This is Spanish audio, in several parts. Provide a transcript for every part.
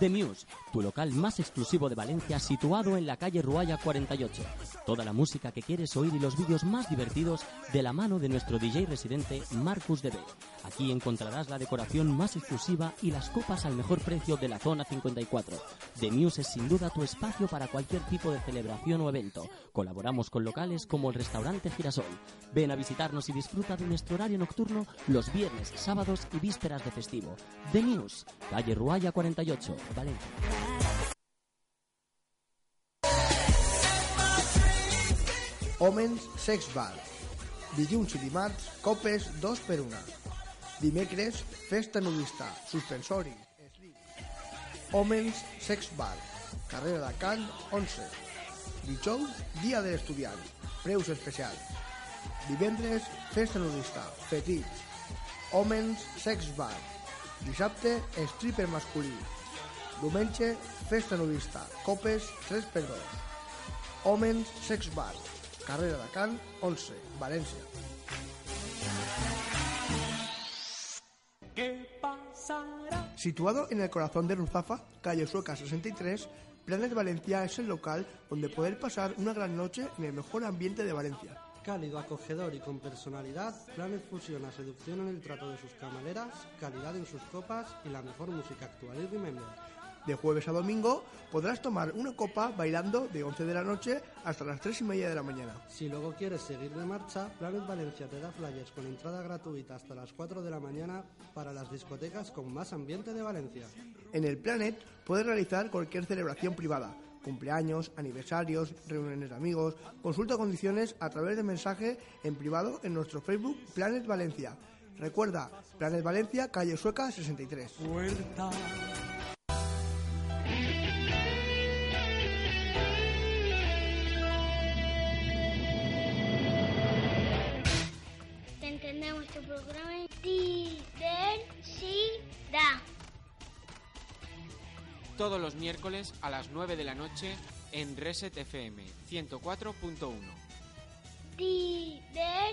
The Muse, tu local más exclusivo de Valencia, situado en la calle Ruaya 48. Toda la música que quieres oír y los vídeos más divertidos de la mano de nuestro DJ residente Marcus DB. Aquí encontrarás la decoración más exclusiva y las copas al mejor precio de la zona 54. The Muse es sin duda tu espacio para cualquier tipo de celebración o evento. Colaboramos con locales como el restaurante Girasol. Ven a visitarnos y disfruta de nuestro horario nocturno los viernes, sábados y vísperas de festivo. The Muse, calle Ruaya 48, Valencia. Homens Sex Bar. Dilluns i dimarts, copes 2 per 1. Dimecres, festa nudista, suspensori. Homens Sex Bar. Carrera de Can 11. Dijous, dia de l'estudiant. Preus especials. Divendres, festa nudista, petits. Homens Sex Bar. Dissabte, stripper masculí. Diumenge, festa nudista, copes 3 per 2. Homens Sex Bar. Carrera de Can 11, València. Situado en el corazón de Ruzafa, calle Sueca 63, Planes Valencia es el local donde poder pasar una gran noche en el mejor ambiente de Valencia. Cálido, acogedor y con personalidad, Planet fusiona seducción en el trato de sus camareras, calidad en sus copas y la mejor música actual y remember. De jueves a domingo podrás tomar una copa bailando de 11 de la noche hasta las 3 y media de la mañana. Si luego quieres seguir de marcha, Planet Valencia te da flyers con entrada gratuita hasta las 4 de la mañana para las discotecas con más ambiente de Valencia. En el Planet puedes realizar cualquier celebración privada, cumpleaños, aniversarios, reuniones de amigos. Consulta condiciones a través de mensaje en privado en nuestro Facebook Planet Valencia. Recuerda, Planet Valencia, calle Sueca 63. Te Todos los miércoles a las 9 de la noche en Reset FM 104.1. Diversidad.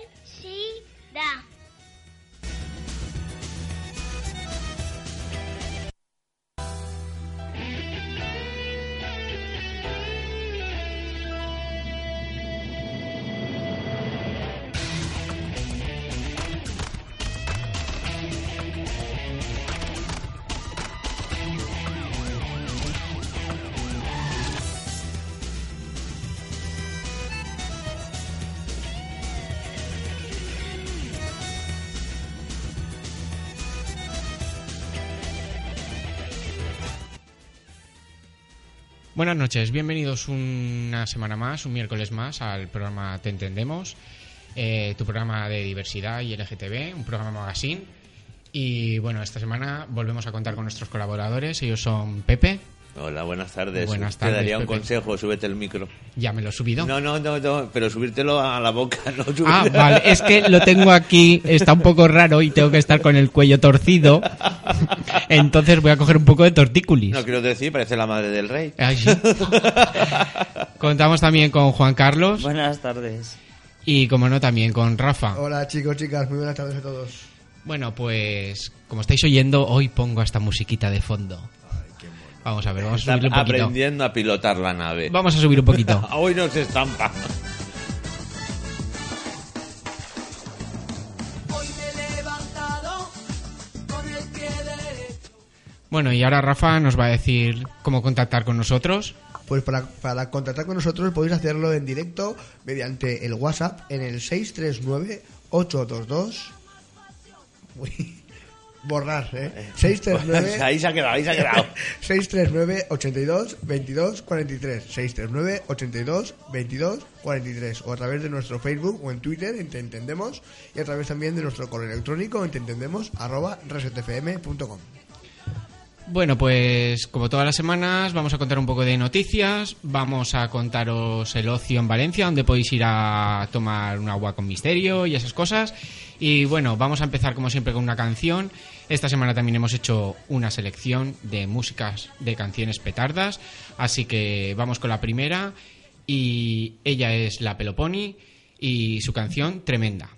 Buenas noches, bienvenidos una semana más, un miércoles más al programa Te Entendemos, eh, tu programa de diversidad y LGTB, un programa magazine. Y bueno, esta semana volvemos a contar con nuestros colaboradores, ellos son Pepe, Hola, buenas tardes. Buenas Te tardes, daría un Pepe. consejo, súbete el micro. ya me lo he subido. No, no, no, no, pero subírtelo a la boca, no subirte- Ah, vale, es que lo tengo aquí, está un poco raro y tengo que estar con el cuello torcido. Entonces voy a coger un poco de tortícolis. No quiero decir, parece la madre del rey. Ay, sí. Contamos también con Juan Carlos Buenas tardes. y, como no, también con Rafa. Hola chicos, chicas, muy buenas tardes a todos. Bueno, pues como estáis oyendo, hoy pongo esta musiquita de fondo. Vamos a ver, vamos a subirle un poquito. aprendiendo a pilotar la nave. Vamos a subir un poquito. Hoy no se estampa. Bueno, y ahora Rafa nos va a decir cómo contactar con nosotros. Pues para, para contactar con nosotros podéis hacerlo en directo mediante el WhatsApp en el 639-822. Uy, borrar, ¿eh? 639. ahí se ha quedado, ahí se ha quedado. 639 82 22 43 639 82 22 43 o a través de nuestro Facebook o en Twitter en Te Entendemos y a través también de nuestro correo electrónico en Te Entendemos arroba resetfm.com Bueno, pues como todas las semanas vamos a contar un poco de noticias, vamos a contaros el ocio en Valencia, donde podéis ir a tomar un agua con misterio y esas cosas. Y bueno, vamos a empezar como siempre con una canción. Esta semana también hemos hecho una selección de músicas de canciones petardas, así que vamos con la primera y ella es La Peloponi y su canción Tremenda.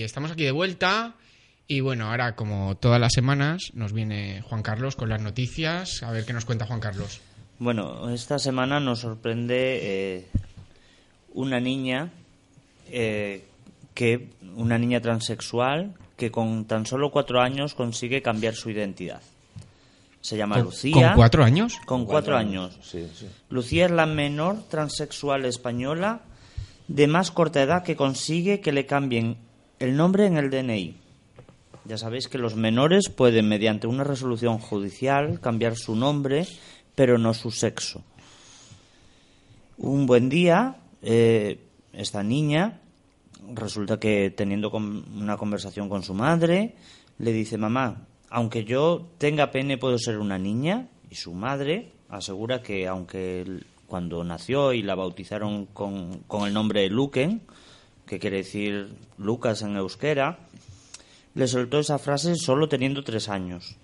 Y estamos aquí de vuelta. Y bueno, ahora como todas las semanas nos viene Juan Carlos con las noticias. A ver qué nos cuenta Juan Carlos. Bueno, esta semana nos sorprende eh, una niña eh, que una niña transexual que con tan solo cuatro años consigue cambiar su identidad. Se llama ¿Con- Lucía. con cuatro años? Con cuatro años. Sí, sí. Lucía es la menor transexual española de más corta edad que consigue que le cambien el nombre en el DNI. Ya sabéis que los menores pueden, mediante una resolución judicial, cambiar su nombre, pero no su sexo. Un buen día, eh, esta niña resulta que teniendo una conversación con su madre, le dice, mamá, aunque yo tenga pene, puedo ser una niña. Y su madre asegura que, aunque cuando nació y la bautizaron con, con el nombre de Luken, que quiere decir Lucas en euskera, le soltó esa frase solo teniendo tres años.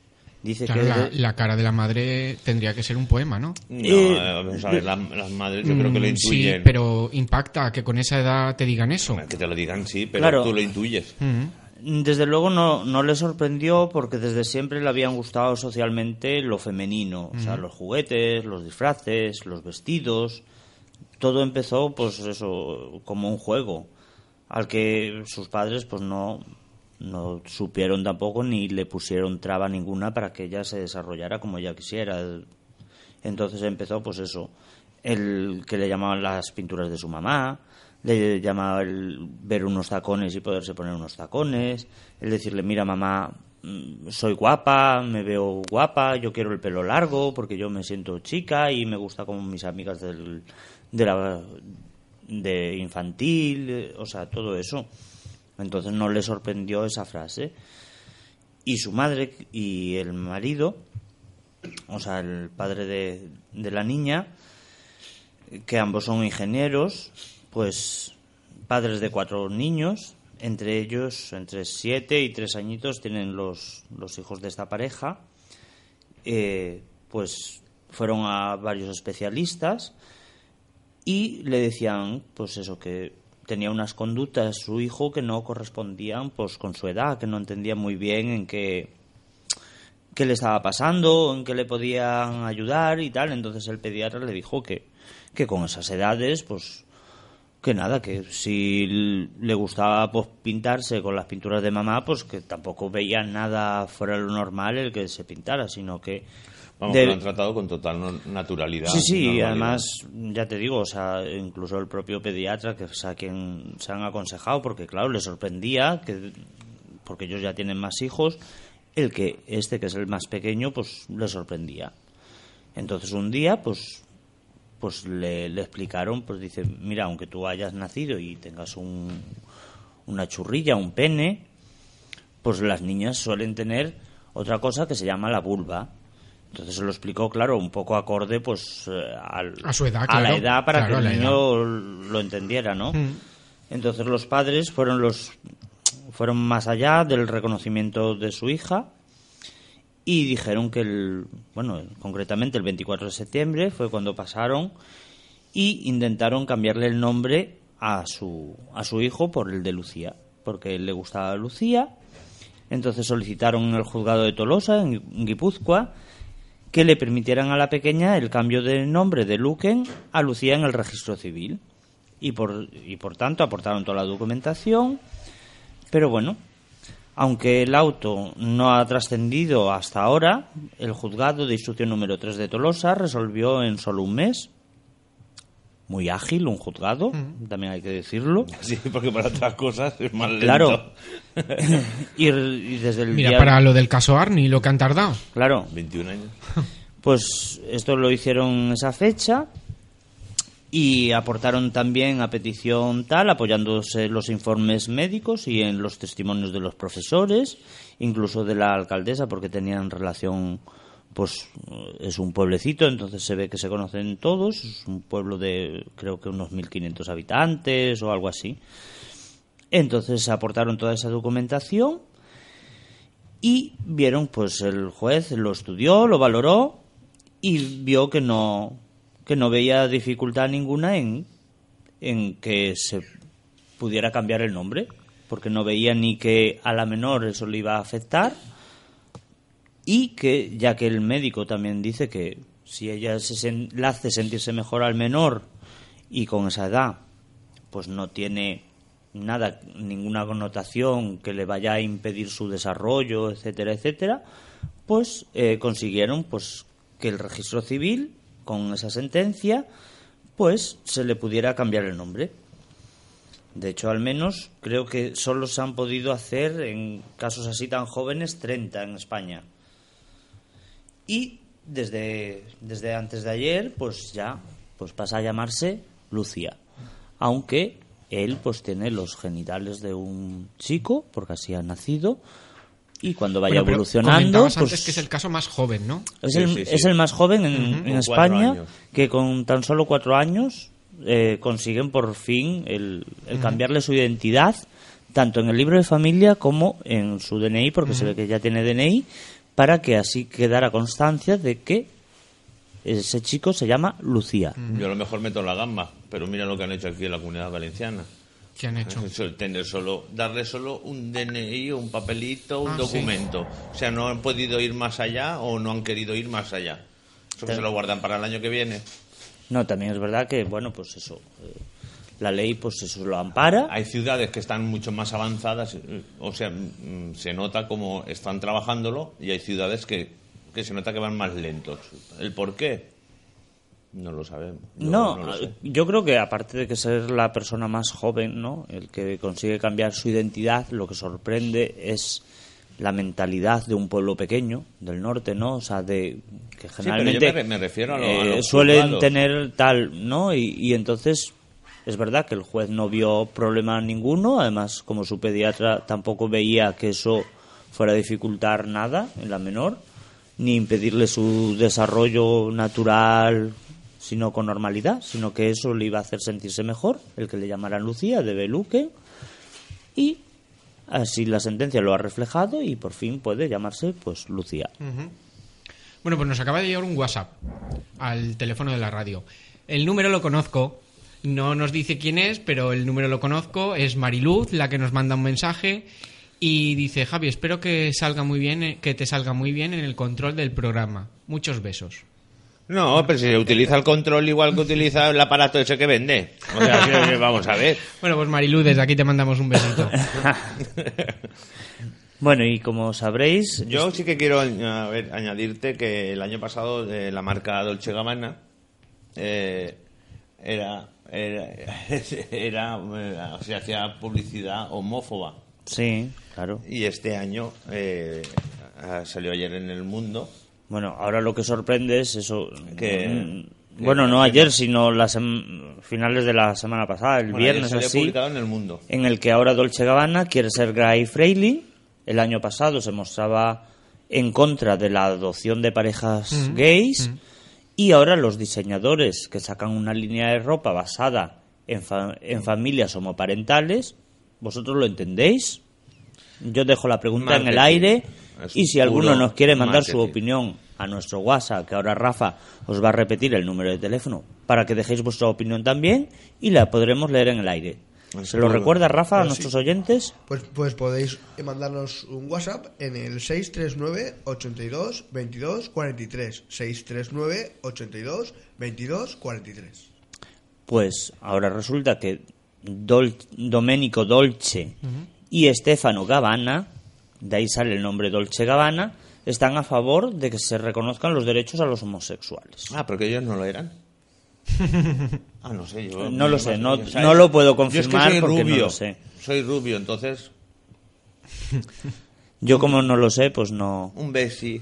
Dice Claro, que la, de- la cara de la madre tendría que ser un poema, ¿no? No, Eh, eh, vamos a ver, la- las madres yo creo que lo Mm, Sí, intuyen. pero impacta que con esa edad te digan eso. Que te lo digan, sí, pero Claro. tú lo intuyes. Mm. Desde luego no, no le sorprendió porque desde siempre le habían gustado socialmente lo femenino, o sea, los juguetes, los disfraces, los vestidos. Todo empezó, pues eso, como un juego, al que sus padres, pues no, no supieron tampoco ni le pusieron traba ninguna para que ella se desarrollara como ella quisiera. Entonces empezó, pues eso, el que le llamaban las pinturas de su mamá, le llamaba el ver unos tacones y poderse poner unos tacones, el decirle, mira mamá, mm, soy guapa, me veo guapa, yo quiero el pelo largo porque yo me siento chica y me gusta como mis amigas del, de la de infantil, eh, o sea, todo eso. Entonces no le sorprendió esa frase. Y su madre y el marido, o sea, el padre de, de la niña, que ambos son ingenieros, pues padres de cuatro niños, entre ellos, entre siete y tres añitos, tienen los, los hijos de esta pareja, eh, pues fueron a varios especialistas y le decían, pues eso, que tenía unas conductas su hijo que no correspondían pues con su edad, que no entendía muy bien en qué, qué le estaba pasando, en qué le podían ayudar y tal. Entonces el pediatra le dijo que, que con esas edades, pues que nada, que si le gustaba pues pintarse con las pinturas de mamá, pues que tampoco veía nada fuera de lo normal el que se pintara, sino que Vamos, de- que lo han tratado con total naturalidad. Sí, sí, y además, ya te digo, o sea, incluso el propio pediatra, que es a quien se han aconsejado, porque claro, le sorprendía, que porque ellos ya tienen más hijos, el que este, que es el más pequeño, pues le sorprendía. Entonces un día, pues pues le, le explicaron, pues dice, mira, aunque tú hayas nacido y tengas un, una churrilla, un pene, pues las niñas suelen tener otra cosa que se llama la vulva. Entonces se lo explicó, claro, un poco acorde pues eh, al- A su edad, a la edad para Claro, que el niño lo entendiera, ¿no? Mm. Entonces los padres fueron los fueron más allá del reconocimiento de su hija y dijeron que el bueno, concretamente el 24 de septiembre fue cuando pasaron y intentaron cambiarle el nombre a su a su hijo por el de Lucía, porque le gustaba Lucía. Entonces solicitaron en el juzgado de Tolosa en Guipúzcoa que le permitieran a la pequeña el cambio de nombre de Luquen a Lucía en el registro civil. Y por, y por tanto aportaron toda la documentación. Pero bueno, aunque el auto no ha trascendido hasta ahora, el juzgado de instrucción número 3 de Tolosa resolvió en solo un mes. Muy ágil, un juzgado, también hay que decirlo. Sí, porque para otras cosas es más lento. Claro. y, y desde el Mira, día- para lo del caso Arni, lo que han tardado. Claro, 21 años. Pues esto lo hicieron esa fecha y aportaron también a petición tal, apoyándose en los informes médicos y en los testimonios de los profesores, incluso de la alcaldesa, porque tenían relación, pues es un pueblecito, entonces se ve que se conocen todos, es un pueblo de creo que unos 1.500 habitantes o algo así. Entonces aportaron toda esa documentación y vieron, pues el juez lo estudió, lo valoró y vio que no, que no veía dificultad ninguna en, en que se pudiera cambiar el nombre, porque no veía ni que a la menor eso le iba a afectar y que ya que el médico también dice que si ella se le hace sentirse mejor al menor y con esa edad pues no tiene nada ninguna connotación que le vaya a impedir su desarrollo etcétera etcétera pues eh, consiguieron pues que el registro civil con esa sentencia pues se le pudiera cambiar el nombre. De hecho al menos creo que solo se han podido hacer en casos así tan jóvenes 30 en España y desde, desde antes de ayer, pues ya pues pasa a llamarse Lucía. Aunque él pues tiene los genitales de un chico, porque así ha nacido, y cuando vaya Bueno, evolucionando pues antes que es el caso más joven, ¿no? es Sí, el, sí, sí. es el más joven en, en España años. que con tan solo cuatro años eh, consiguen por fin el, el cambiarle su identidad tanto en el libro de familia como en su DNI porque se ve que ya tiene DNI para que así quedara constancia de que ese chico se llama Lucía. Yo a lo mejor meto la gamba, pero mira lo que han hecho aquí en la comunidad valenciana. ¿Qué han hecho? Tener solo, darle solo un DNI, un papelito, un Ah, documento. O sea, no han podido ir más allá o no han querido ir más allá. Eso que se lo guardan para el año que viene. No, también es verdad que, bueno, pues eso, eh, la ley pues eso lo ampara. Hay ciudades que están mucho más avanzadas, eh, o sea, mm, se nota como están trabajándolo y hay ciudades que, que se nota que van más lentos. ¿El por qué? No lo sabemos. Yo No, lo sé. yo creo que aparte de que ser la persona más joven, ¿no? El que consigue cambiar su identidad, lo que sorprende es la mentalidad de un pueblo pequeño del norte, ¿no? O sea, de que pero yo generalmente me re- me refiero a lo- a eh, los suelen juzgados. tener tal, ¿no? Y, y entonces es verdad que el juez no vio problema ninguno, además como su pediatra tampoco veía que eso fuera a dificultar nada en la menor, ni impedirle su desarrollo natural sino con normalidad, sino que eso le iba a hacer sentirse mejor, el que le llamaran Lucía de Beluque, y así la sentencia lo ha reflejado y por fin puede llamarse pues Lucía. Bueno, pues nos acaba de llegar un WhatsApp al teléfono de la radio. El número lo conozco, no nos dice quién es, pero el número lo conozco, es Mariluz la que nos manda un mensaje y dice, Javi, espero que salga muy bien, eh, que te salga muy bien en el control del programa. Muchos besos. No, pero si se utiliza el control igual que utiliza el aparato ese que vende. O sea, vamos a ver. Bueno, pues Mariluz, desde aquí te mandamos un besito. Bueno, y como sabréis, Yo sí que quiero a ver, añadirte que el año pasado eh, la marca Dolce Gabbana eh, era, era, era, eh, se hacía publicidad homófoba. sí, claro. Y este año eh, salió ayer en el mundo. Bueno, ahora lo que sorprende es eso Que- mm, bueno, que- no que- ayer, sino las sem- finales de la semana pasada, el Bueno, ayer viernes salió así. publicado en el mundo. en el que ahora Dolce Gabbana quiere ser gay friendly. El año pasado se mostraba en contra de la adopción de parejas gays y ahora los diseñadores que sacan una línea de ropa basada en, fa- en familias homoparentales, ¿vosotros lo entendéis? Yo dejo la pregunta en el aire Es y si alguno nos quiere mandar su opinión a nuestro WhatsApp, que ahora Rafa os va a repetir el número de teléfono para que dejéis vuestra opinión también y la podremos leer en el aire. ¿Se lo recuerda Rafa a Pues nuestros sí. oyentes? Pues, pues podéis mandarnos un WhatsApp en el 639 82 22 43. 639 82 22 43. Pues ahora resulta que Dol- Domenico Dolce y Stefano Gabbana, de ahí sale el nombre Dolce Gabbana, están a favor de que se reconozcan los derechos a los homosexuales. Ah, porque ellos no lo eran. Ah, no sé, yo... No lo sé, no- o sea, no lo puedo yo es que confirmar soy porque no lo sé. Soy rubio, entonces Yo como no lo sé, pues no... un besi.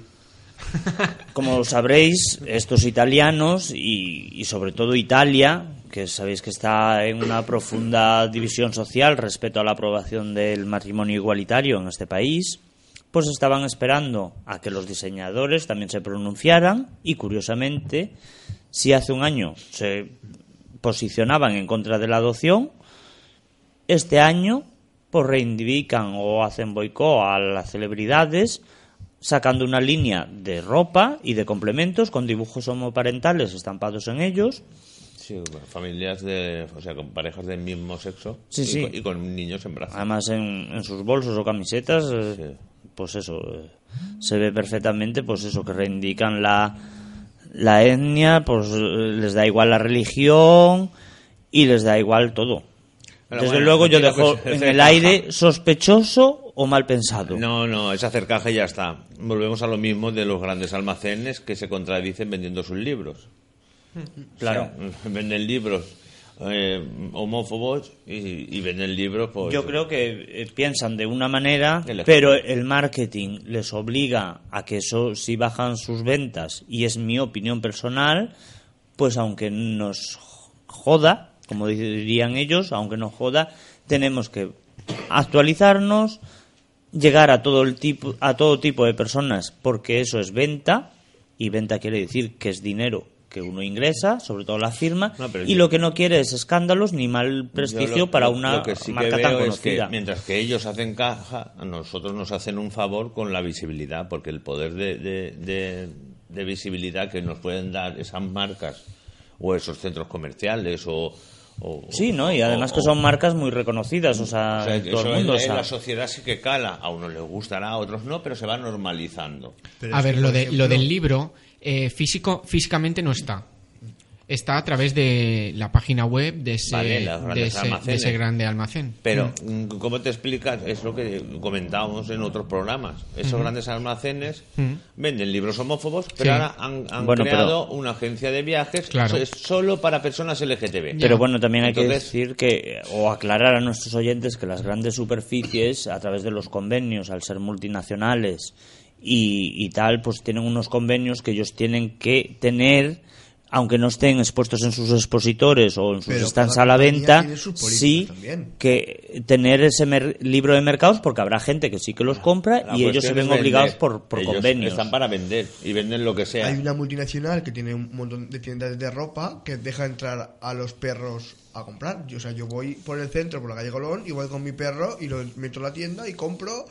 Como sabréis, estos italianos y, y sobre todo Italia, que sabéis que está en una profunda división social respecto a la aprobación del matrimonio igualitario en este país, pues estaban esperando a que los diseñadores también se pronunciaran y curiosamente, si hace un año se posicionaban en contra de la adopción, este año pues reivindican o hacen boicot a las celebridades sacando una línea de ropa y de complementos con dibujos homoparentales estampados en ellos. Sí, familias de... O sea, con parejas del mismo sexo. Sí, y, sí. Con, y con niños en brazos. Además en, en sus bolsos o camisetas, eh, pues eso, eh, se ve perfectamente pues eso, que reivindican la, la etnia, pues eh, les da igual la religión y les da igual todo. Pero Desde bueno, luego yo dejo en el caja. aire sospechoso o mal pensado. No, no, es hacer caja y ya está. Volvemos a lo mismo de los grandes almacenes que se contradicen vendiendo sus libros. Claro. O sea, venden libros eh, homófobos y, y venden libros pues Yo creo que eh, piensan de una manera, El pero el marketing les obliga a que eso, si bajan sus ventas, y es mi opinión personal, pues aunque nos joda, como dirían ellos, aunque nos joda, tenemos que actualizarnos, llegar a todo el tipo a todo tipo de personas porque eso es venta y venta quiere decir que es dinero que uno ingresa, sobre todo la firma, No, y yo- lo que no quiere es escándalos ni mal prestigio lo- para una lo que sí que marca tan veo es que conocida. mientras que ellos hacen caja, a nosotros nos hacen un favor con la visibilidad, porque el poder de, de- de- de visibilidad que nos pueden dar esas marcas o esos centros comerciales o... o- Sí, ¿no? Y o- además que son marcas muy reconocidas, o sea, o sea, en todo eso el mundo. en, o sea, en la sociedad sí que cala, a unos les gustará, a otros no, pero se va normalizando. Pero A ver, lo, de, lo del libro eh, físico físicamente no está. Está a través de la página web de ese, Vale, las de grandes ese, de almacenes. ese grande almacén. Pero, Mm. mm, ¿cómo te explicas? Es lo que comentábamos en otros programas. Esos grandes almacenes venden libros homófobos, pero Sí. ahora han, han Bueno, creado una agencia de viajes Claro. es solo para personas LGTB. Pero bueno, también hay que decir que, o aclarar a nuestros oyentes que las grandes superficies, a través de los convenios, al ser multinacionales y, y tal, pues tienen unos convenios que ellos tienen que tener, aunque no estén expuestos en sus expositores o en sus Pero stands a la venta, sí también. que tener ese mer- libro de mercados, porque habrá gente que sí que los compra La y ellos se ven obligados por, por Ellos convenios. Están para vender y venden lo que sea. Hay una multinacional que tiene un montón de tiendas de ropa que deja entrar a los perros a comprar. Yo, o sea, yo voy por el centro, por la calle Colón, y voy con mi perro y lo meto en la tienda y compro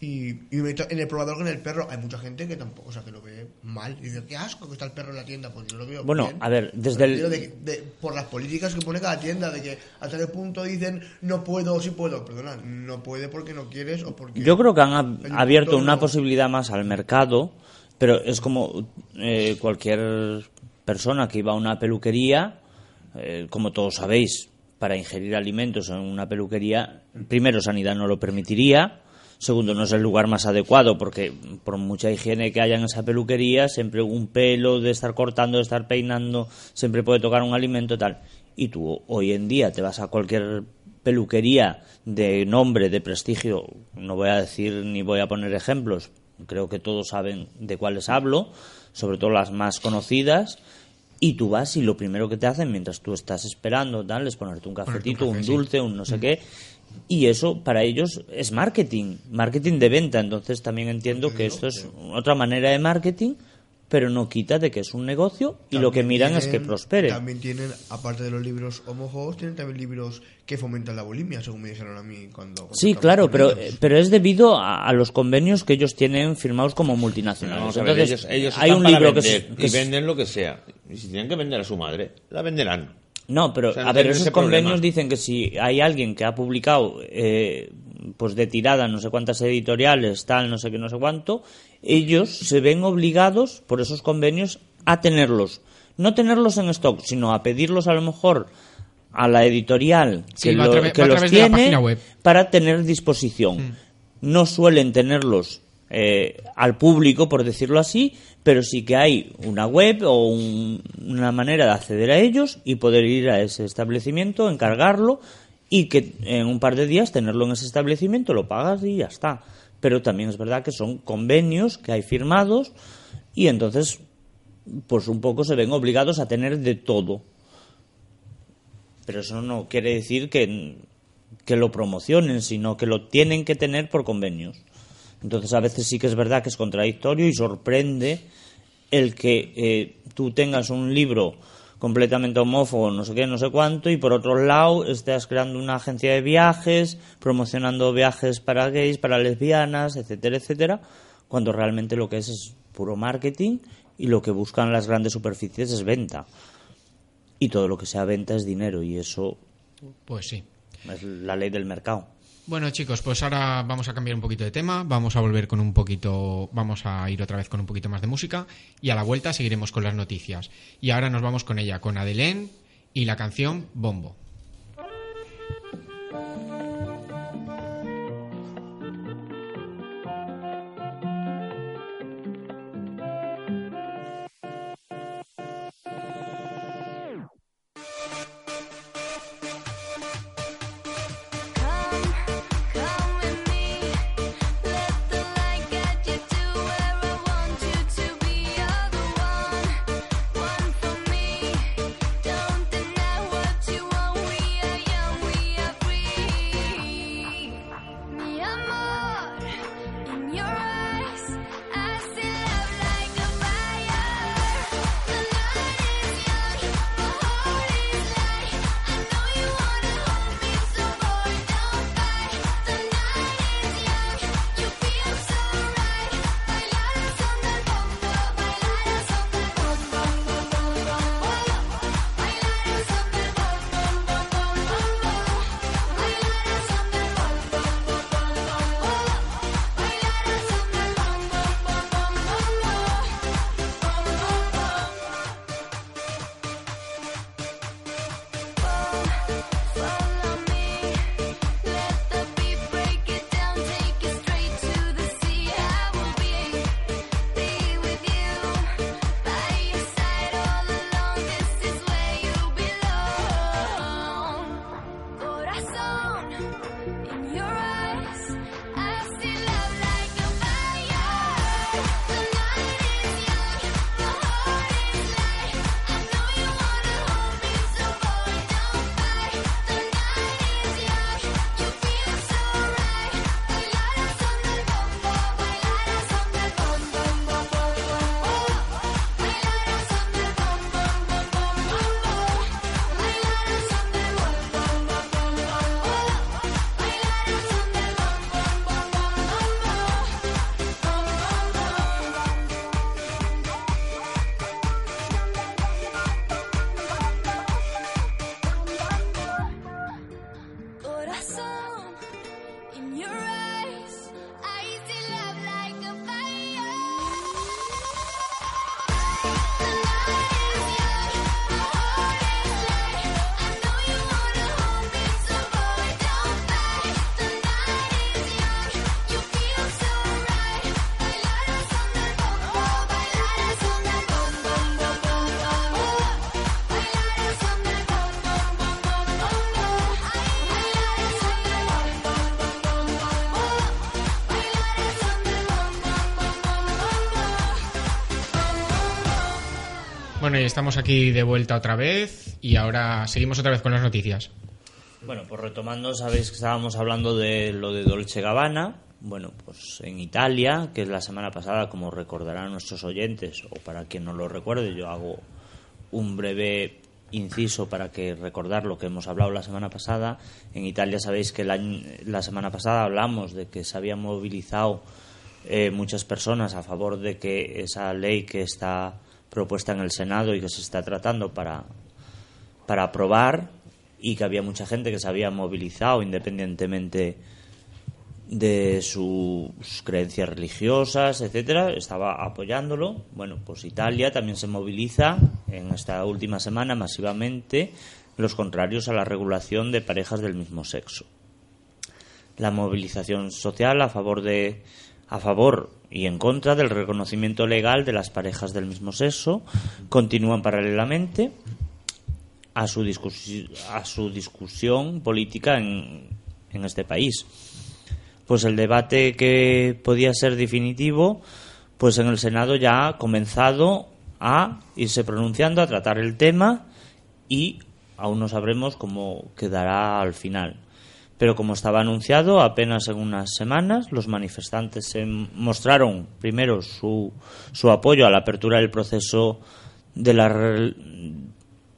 y, y en el probador con el perro. Hay mucha gente que tampoco, o sea, que lo ve mal. Y dice, qué asco que está el perro en la tienda. Pues yo lo veo Bueno, bien. a ver, desde el- Pero de- de- por las políticas que pone cada tienda, de que a tal punto dicen, no puedo o sí puedo. Perdona, no puede porque no quieres o porque... Yo creo que han abierto una no- posibilidad más al mercado, pero es como eh, cualquier persona que iba a una peluquería, eh, como todos sabéis, para ingerir alimentos en una peluquería, primero sanidad no lo permitiría, segundo no es el lugar más adecuado porque por mucha higiene que haya en esa peluquería, siempre un pelo de estar cortando, de estar peinando, siempre puede tocar un alimento tal. Y tú hoy en día te vas a cualquier peluquería de nombre, de prestigio, no voy a decir ni voy a poner ejemplos, creo que todos saben de cuáles hablo, sobre todo las más conocidas, y tú vas y lo primero que te hacen mientras tú estás esperando tal es ponerte un cafetito, un dulce, un no sé qué, y eso para ellos es marketing, marketing de venta, entonces también entiendo que esto es otra manera de marketing, pero no quita de que es un negocio y lo que miran es que prospere. También tienen, aparte de los libros homófobos, tienen también libros que fomentan la bulimia, según me dijeron a mí cuando... cuando Sí, claro, pero, ellos. pero es debido a, a los convenios que ellos tienen firmados como multinacionales. Vamos a ver, Entonces, ellos, ellos hay un libro que, vender es- que y venden lo que sea. Y si tienen que vender a su madre, la venderán. No, pero O sea, no a ver, esos problema. convenios dicen que si hay alguien que ha publicado eh, pues de tirada no sé cuántas editoriales, tal, no sé qué, no sé cuánto, ellos se ven obligados por esos convenios a tenerlos. No tenerlos en stock, sino a pedirlos a lo mejor a la editorial Sí, que, lo- que los tiene para tener disposición. No suelen tenerlos eh, al público, por decirlo así, pero sí que hay una web o un- una manera de acceder a ellos y poder ir a ese establecimiento, encargarlo y que en un par de días tenerlo en ese establecimiento, lo pagas y ya está. Pero también es verdad que son convenios que hay firmados y entonces pues un poco se ven obligados a tener de todo. Pero eso no quiere decir que, que lo promocionen, sino que lo tienen que tener por convenios. Entonces a veces sí que es verdad que es contradictorio y sorprende el que eh, tú tengas un libro completamente homófobo, no sé qué, no sé cuánto, y por otro lado estés creando una agencia de viajes, promocionando viajes para gays, para lesbianas, etcétera, etcétera, cuando realmente lo que es es puro marketing y lo que buscan las grandes superficies es venta. Y todo lo que sea venta es dinero y eso Pues sí. es la ley del mercado. Bueno, chicos, pues ahora vamos a cambiar un poquito de tema, vamos a volver con un poquito, vamos a ir otra vez con un poquito más de música y a la vuelta seguiremos con las noticias. Y ahora nos vamos con ella, con Adelén y la canción Bombo. Estamos aquí de vuelta otra vez y ahora seguimos otra vez con las noticias. Bueno, pues retomando, sabéis que estábamos hablando de lo de Dolce Gabbana. Bueno, pues en Italia, que es la semana pasada, como recordarán nuestros oyentes, o para quien no lo recuerde, yo hago un breve inciso para que recordar lo que hemos hablado la semana pasada. En Italia sabéis que la, semana pasada hablamos de que se habían movilizado eh, muchas personas a favor de que esa ley que está propuesta en el Senado y que se está tratando para, para aprobar y que había mucha gente que se había movilizado independientemente de sus creencias religiosas, etcétera, estaba apoyándolo. Bueno, pues Italia también se moviliza en esta última semana masivamente los contrarios a la regulación de parejas del mismo sexo. La movilización social a favor de a favor y en contra del reconocimiento legal de las parejas del mismo sexo continúan paralelamente a su, a su discusión política en, en este país. Pues el debate que podía ser definitivo, pues en el Senado ya ha comenzado a irse pronunciando, a tratar el tema y aún no sabremos cómo quedará al final. Pero como estaba anunciado, apenas en unas semanas los manifestantes se mostraron primero su, su apoyo a la apertura del proceso de, la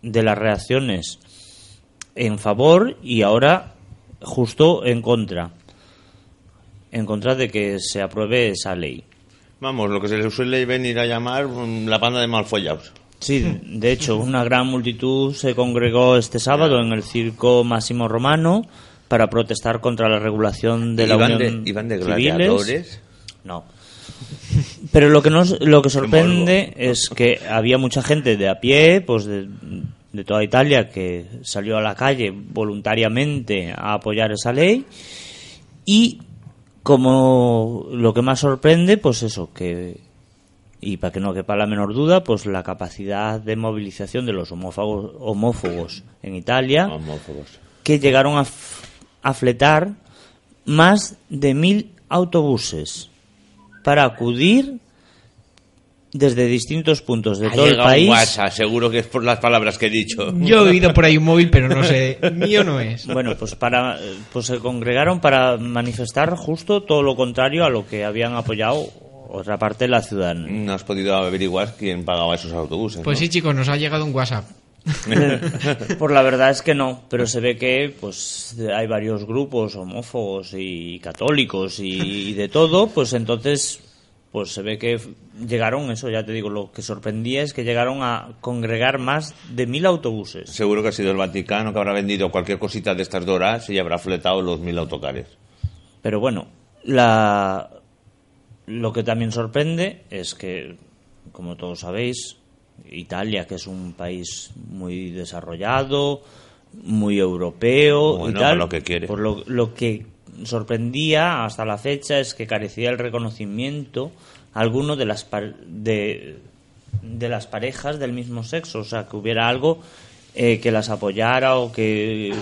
de las reacciones en favor y ahora justo en contra. En contra de que se apruebe esa ley. Vamos, lo que se le suele venir a llamar mm, la banda de malfollados. Sí, de hecho, una gran multitud se congregó este sábado en el circo Máximo Romano para protestar contra la regulación de la ¿Iban unión de, iban de gladiadores? No. Pero lo que nos, lo que sorprende es que había mucha gente de a pie, pues de, de toda Italia, que salió a la calle voluntariamente a apoyar esa ley y como lo que más sorprende, pues eso, que y para que no quepa la menor duda, pues la capacidad de movilización de los homófagos- homófobos en Italia, Homófobos. que llegaron a, f- a fletar más de mil autobuses para acudir desde distintos puntos de Ha todo el llegado un país. WhatsApp, seguro que es por las palabras que he dicho. Yo he oído por ahí un móvil, pero no sé, mío no es. Bueno, pues para pues se congregaron para manifestar justo todo lo contrario a lo que habían apoyado otra parte de la ciudadanía. No has podido averiguar quién pagaba esos autobuses. Pues ¿no? sí, chicos, nos ha llegado un WhatsApp. Por la verdad es que no, pero se ve que pues hay varios grupos homófobos y católicos y, y de todo, pues entonces pues se ve que llegaron, eso ya te digo, lo que sorprendía es que llegaron a congregar más de mil autobuses. Seguro que ha sido el Vaticano que habrá vendido cualquier cosita de estas doras y habrá fletado los mil autocares. Pero bueno, la... lo que también sorprende es que, como todos sabéis, Italia, que es un país muy desarrollado, muy europeo Bueno, y tal, para lo que quiere. por lo, lo que sorprendía hasta la fecha es que carecía el reconocimiento alguno de las par- de, de las parejas del mismo sexo, o sea, que hubiera algo eh, que las apoyara o que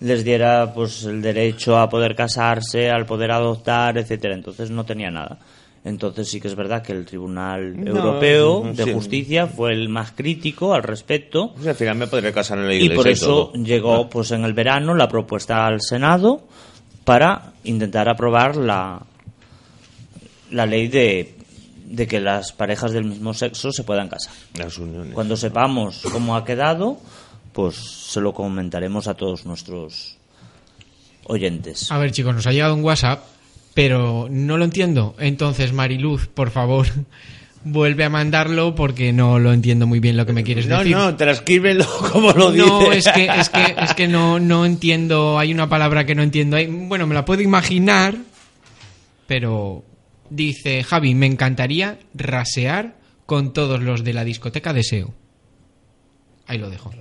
les diera pues el derecho a poder casarse, al poder adoptar, etcétera. Entonces no tenía nada. Entonces sí que es verdad que el Tribunal No, Europeo sí. de Justicia fue el más crítico al respecto Pues al final me podré casar en la y iglesia. por eso todo. llegó pues en el verano la propuesta al Senado para intentar aprobar la la ley de, de que las parejas del mismo sexo se puedan casar. Las uniones. Cuando sepamos cómo ha quedado, pues se lo comentaremos a todos nuestros oyentes. A ver, chicos, nos ha llegado un WhatsApp, pero no lo entiendo. Entonces, Mariluz, por favor, vuelve a mandarlo porque no lo entiendo muy bien lo que me quieres No, decir. no, transcríbelo como lo dice. No, es que, es que, es que no, no entiendo. Hay una palabra que no entiendo. Hay- bueno, me la puedo imaginar, pero dice Javi, me encantaría rasear con todos los de la discoteca Deseo. Ahí lo dejo.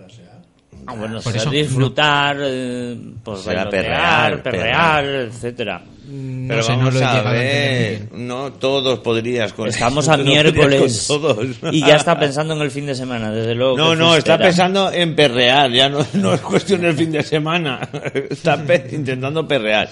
Ah, bueno, Por eso, disfrutar, eh, pues Será bailotear, perrear, perrear, etcétera. No Pero sé, no lo he a ver, no todos podrías con Estamos a miércoles con todos. y ya está pensando en el fin de semana, desde luego. No, no, está pensando en perrear, ya no, no es cuestión del fin de semana. Está pe- intentando perrear.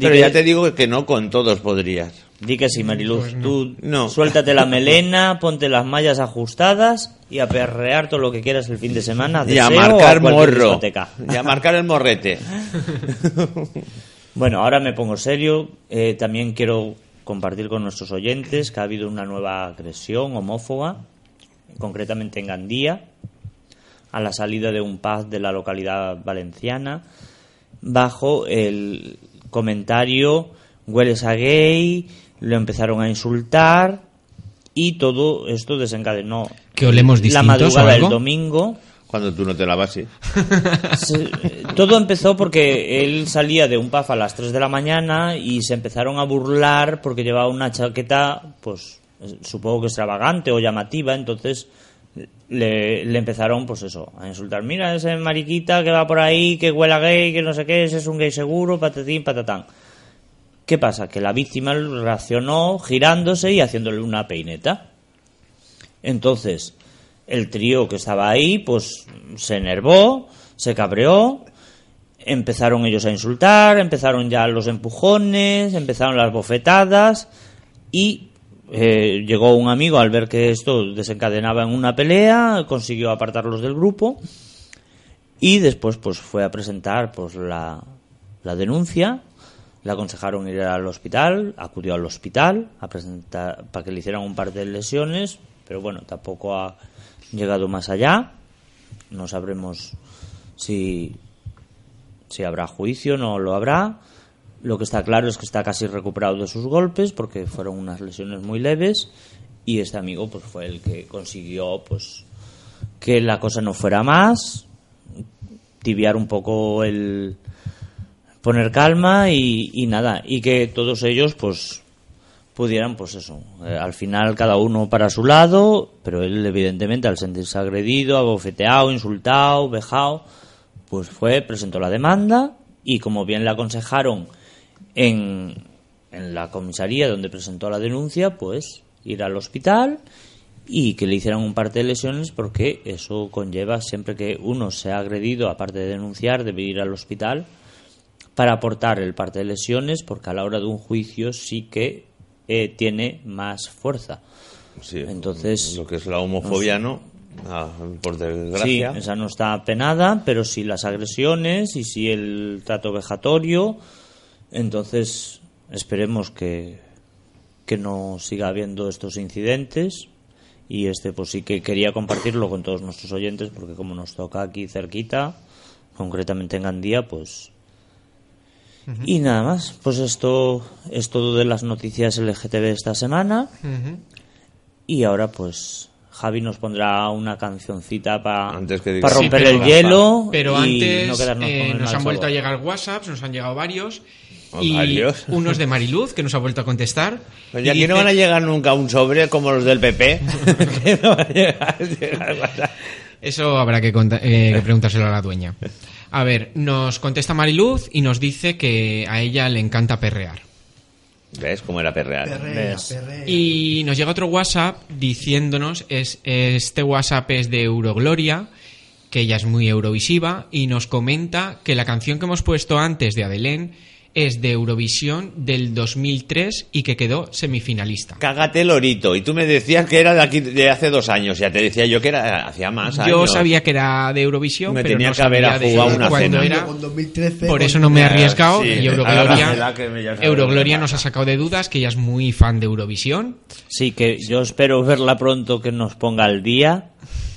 Pero ya te digo que no con todos podrías. Di que sí, Mariluz. Pues no. Tú No. suéltate la melena, ponte las mallas ajustadas y a perrear todo lo que quieras el fin de semana. Y a marcar morro. discoteca. Y a marcar el morrete. Bueno, ahora me pongo serio. Eh, también quiero compartir con nuestros oyentes que ha habido una nueva agresión homófoba, concretamente en Gandía, a la salida de un pub de la localidad valenciana, bajo el comentario hueles a gay, lo empezaron a insultar y todo esto desencadenó ¿Que olemos la madrugada del domingo. Cuando tú no te lavas, sí. Se- todo empezó porque él salía de un pub a las 3 de la mañana y se empezaron a burlar porque llevaba una chaqueta, pues supongo que extravagante o llamativa, entonces le, le empezaron, pues eso, a insultar. Mira ese mariquita que va por ahí, que huela gay, que no sé qué, ese es un gay seguro, patatín, patatán. ¿Qué pasa? Que la víctima reaccionó girándose y haciéndole una peineta. Entonces, el trío que estaba ahí, pues se enervó, se cabreó, empezaron ellos a insultar, empezaron ya los empujones, empezaron las bofetadas y eh, llegó un amigo al ver que esto desencadenaba en una pelea, consiguió apartarlos del grupo y después pues fue a presentar pues la, la denuncia le aconsejaron ir al hospital, acudió al hospital a presentar para que le hicieran un par de lesiones, pero bueno, tampoco ha llegado más allá. No sabremos si si habrá juicio, no lo habrá. Lo que está claro es que está casi recuperado de sus golpes porque fueron unas lesiones muy leves y este amigo pues fue el que consiguió pues que la cosa no fuera más, tibiar un poco el poner calma y, y nada y que todos ellos pues pudieran pues eso eh, al final cada uno para su lado pero él evidentemente al sentirse agredido abofeteado insultado vejado pues fue presentó la demanda y como bien le aconsejaron en, en la comisaría donde presentó la denuncia pues ir al hospital y que le hicieran un parte de lesiones porque eso conlleva siempre que uno sea agredido aparte de denunciar debe ir al hospital para aportar el parte de lesiones porque a la hora de un juicio sí que eh, tiene más fuerza. Sí. Entonces, Lo que es la homofobia, ¿no? Ah, por desgracia. Sí, esa no está penada, pero sí las agresiones y sí el trato vejatorio. Entonces, esperemos que, que no siga habiendo estos incidentes. Y este, pues sí que quería compartirlo con todos nuestros oyentes, porque como nos toca aquí cerquita, concretamente en Gandía, pues. Y nada más, pues esto es todo de las noticias LGTB esta semana. Y ahora, pues, Javi nos pondrá una cancioncita para Antes que diga- romper Sí, el hielo. Pero y antes no quedarnos eh, con el nos han vuelto a llegar WhatsApps, nos han llegado varios. Oh, y varios. unos de Mariluz, que nos ha vuelto a contestar. Pues ya Y aquí no van a llegar nunca a un sobre como los del PP. Que no van a llegar- llegar WhatsApp. Eso habrá que, eh, que preguntárselo a la dueña. A ver, nos contesta Mariluz y nos dice que a ella le encanta perrear. ¿Ves cómo era perrear? Perrea, ¿Ves? perrea. Y nos llega otro WhatsApp diciéndonos, es, este WhatsApp es de Eurogloria, que ella es muy eurovisiva, y nos comenta que la canción que hemos puesto antes de Adelén es de Eurovisión del 2003 y que quedó semifinalista. Cágate lorito. Y tú me decías que era de aquí de hace dos años. Ya te decía yo que era hacía más años. Yo sabía que era de Eurovisión, Me pero tenía no que haber jugado una cena. era. Con 2013, Por con- eso no me he arriesgado Sí, y Eurogloria, Eurogloria nos ha sacado de dudas que ella es muy fan de Eurovisión. Sí, que yo espero verla pronto que nos ponga al día,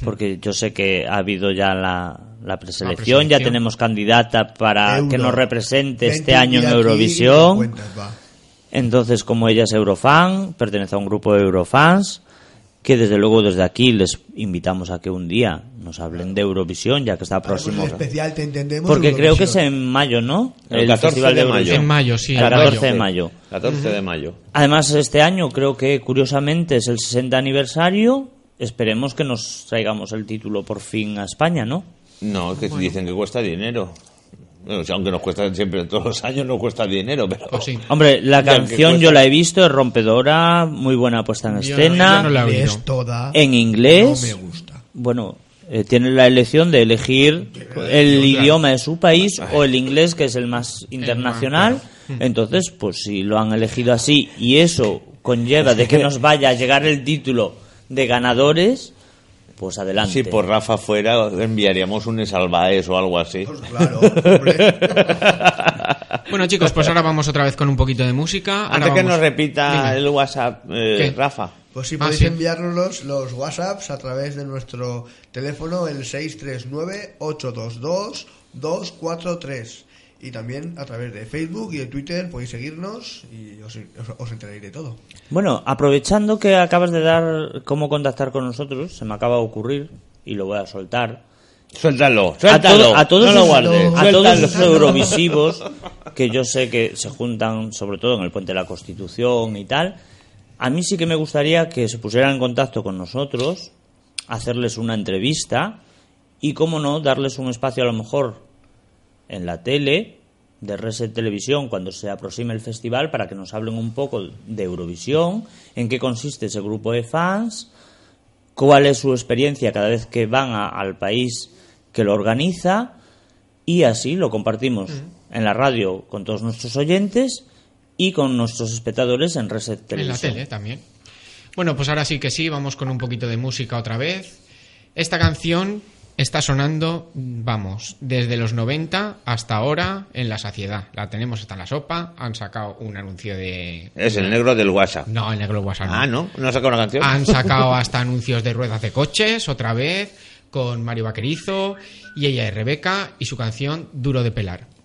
porque yo sé que ha habido ya la, la preselección, ya preselección. tenemos candidata para Euro. que nos represente este 20 año en Eurovisión. cuentas. Entonces, como ella es eurofan, pertenece a un grupo de eurofans, que desde luego desde aquí les invitamos a que un día nos hablen de Eurovisión, ya que está próximo. especial, te entendemos. Porque creo que es en mayo, ¿no? El 14 de mayo. Eurovisión. En mayo, sí, El en 14 de mayo. mayo. 14 de mayo. Además, este año creo que curiosamente es el 60 aniversario. Esperemos que nos traigamos el título por fin a España, ¿no? No, es que dicen que cuesta dinero. Bueno, o sea, aunque nos cuesta siempre, todos los años nos cuesta dinero, pero... Pues sí. Hombre, la canción cuesta- yo la he visto, es rompedora, muy buena puesta en Yo no- escena, yo no la he oído. Es toda. en inglés. No me gusta. Bueno, eh, tiene la elección de elegir el idioma de su país o el inglés, que es el más internacional. Entonces, pues si lo han elegido así y eso conlleva de que nos vaya a llegar el título de ganadores, pues adelante. Si por Rafa fuera, enviaríamos un Salvaes o algo así. Pues claro. Bueno, chicos, pues ahora vamos otra vez con un poquito de música. Ahora Antes que vamos- nos repita Dime. el WhatsApp, eh. Rafa. Pues sí, Ah, podéis sí. enviarnos los, los WhatsApps a través de nuestro teléfono, el 639-822-243. Y también a través de Facebook y de Twitter podéis seguirnos y os, os, os enteraréis de todo. Bueno, aprovechando que acabas de dar cómo contactar con nosotros, se me acaba de ocurrir y lo voy a soltar. Suéltalo, A, suéltalo. todo- a todos no lo guardes. a todos esos eurovisivos que yo sé que se juntan sobre todo en el puente de la Constitución y tal, a mí sí que me gustaría que se pusieran en contacto con nosotros, hacerles una entrevista y, cómo no, darles un espacio a lo mejor en la tele de Reset Televisión cuando se aproxime el festival para que nos hablen un poco de Eurovisión, en qué consiste ese grupo de fans, cuál es su experiencia cada vez que van a- al país que lo organiza y así lo compartimos en la radio con todos nuestros oyentes y con nuestros espectadores en Reset En la Televisión. tele también. Bueno, pues ahora sí que sí, vamos con un poquito de música otra vez. Esta canción está sonando, vamos, desde los 90 hasta ahora en la saciedad. La tenemos hasta en la sopa, han sacado un anuncio de... Es el negro del WhatsApp. No, el negro WhatsApp. Ah, ¿no? ¿No ha sacado una canción? Han sacado hasta anuncios de ruedas de coches, otra vez, con Mario Vaquerizo, y ella es Rebeca, y su canción Duro de pelar.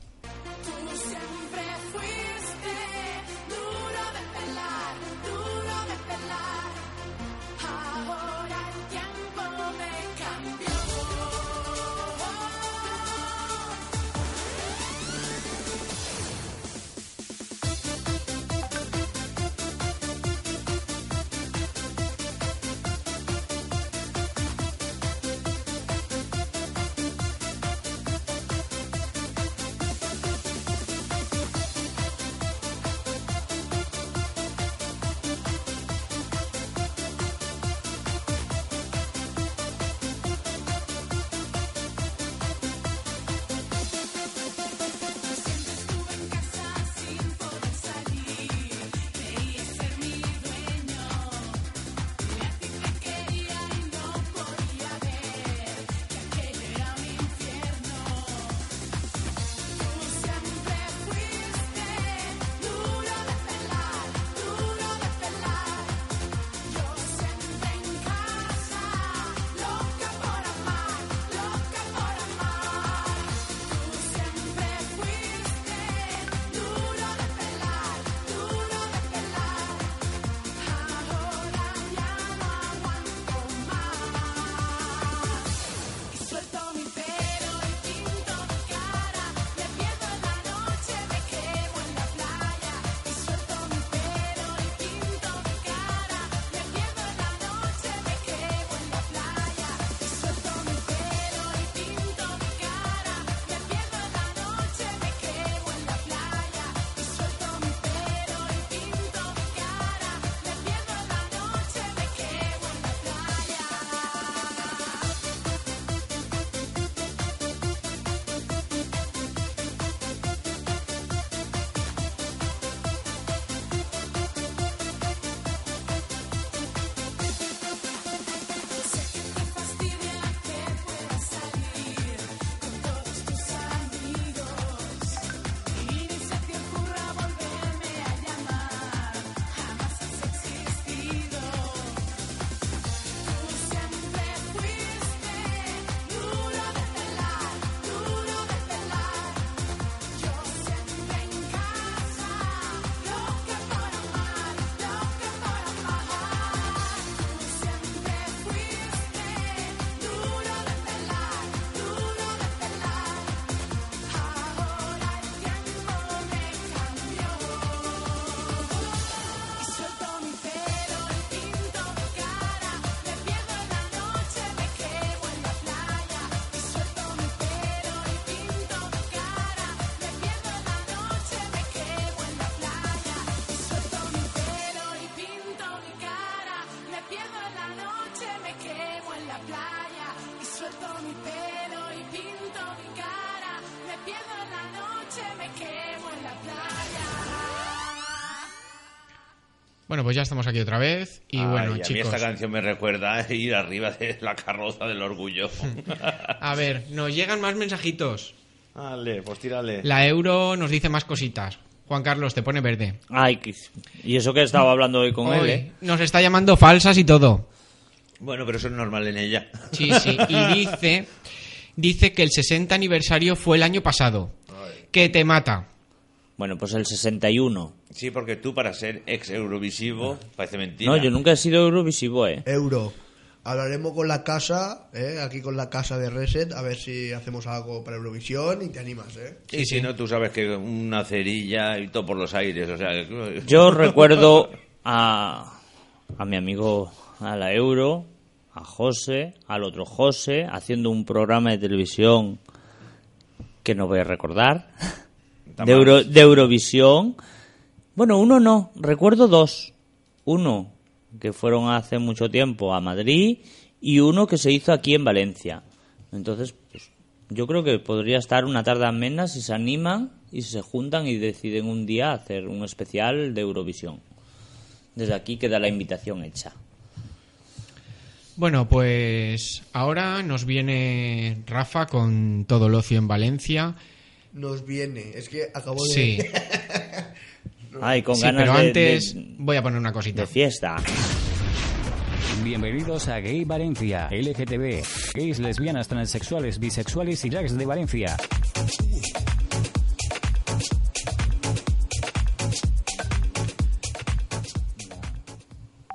Bueno, pues ya estamos aquí otra vez. Y Ay, bueno, a mí chicos. esta canción me recuerda a ir arriba de la carroza del orgullo. A ver, nos llegan más mensajitos. Dale, pues tírale. La euro nos dice más cositas. Juan Carlos, te pone verde. Ay, y eso que estaba hablando hoy con él, Hoy ¿eh? Nos está llamando falsas y todo. Bueno, pero eso es normal en ella. Sí, sí. Y dice, dice que el 60 aniversario fue el año pasado. Que te mata. Bueno, pues el 61. Sí, porque tú para ser ex Eurovisivo parece mentira. No, yo nunca he sido Eurovisivo, ¿eh? Euro. Hablaremos con la casa, ¿eh? aquí con la casa de Reset, a ver si hacemos algo para Eurovisión y te animas, ¿eh? Y si no, tú sabes que una cerilla y todo por los aires, o sea... que- Yo recuerdo a, a mi amigo a la Euro, a José, al otro José, haciendo un programa de televisión que no voy a recordar, de. Euro- de Eurovisión. Bueno, uno no, recuerdo dos. Uno que fueron hace mucho tiempo a Madrid y uno que se hizo aquí en Valencia. Entonces, pues, yo creo que podría estar una tarde amena si se animan y se juntan y deciden un día hacer un especial de Eurovisión. Desde aquí queda la invitación hecha. Bueno, pues ahora nos viene Rafa con todo el ocio en Valencia. Nos viene, es que acabo de... Sí, Ay, con sí ganas pero de- antes de, voy a poner una cosita. de fiesta. Bienvenidos a Gay Valencia, LGTB, gays, lesbianas, transexuales, bisexuales y drags de Valencia.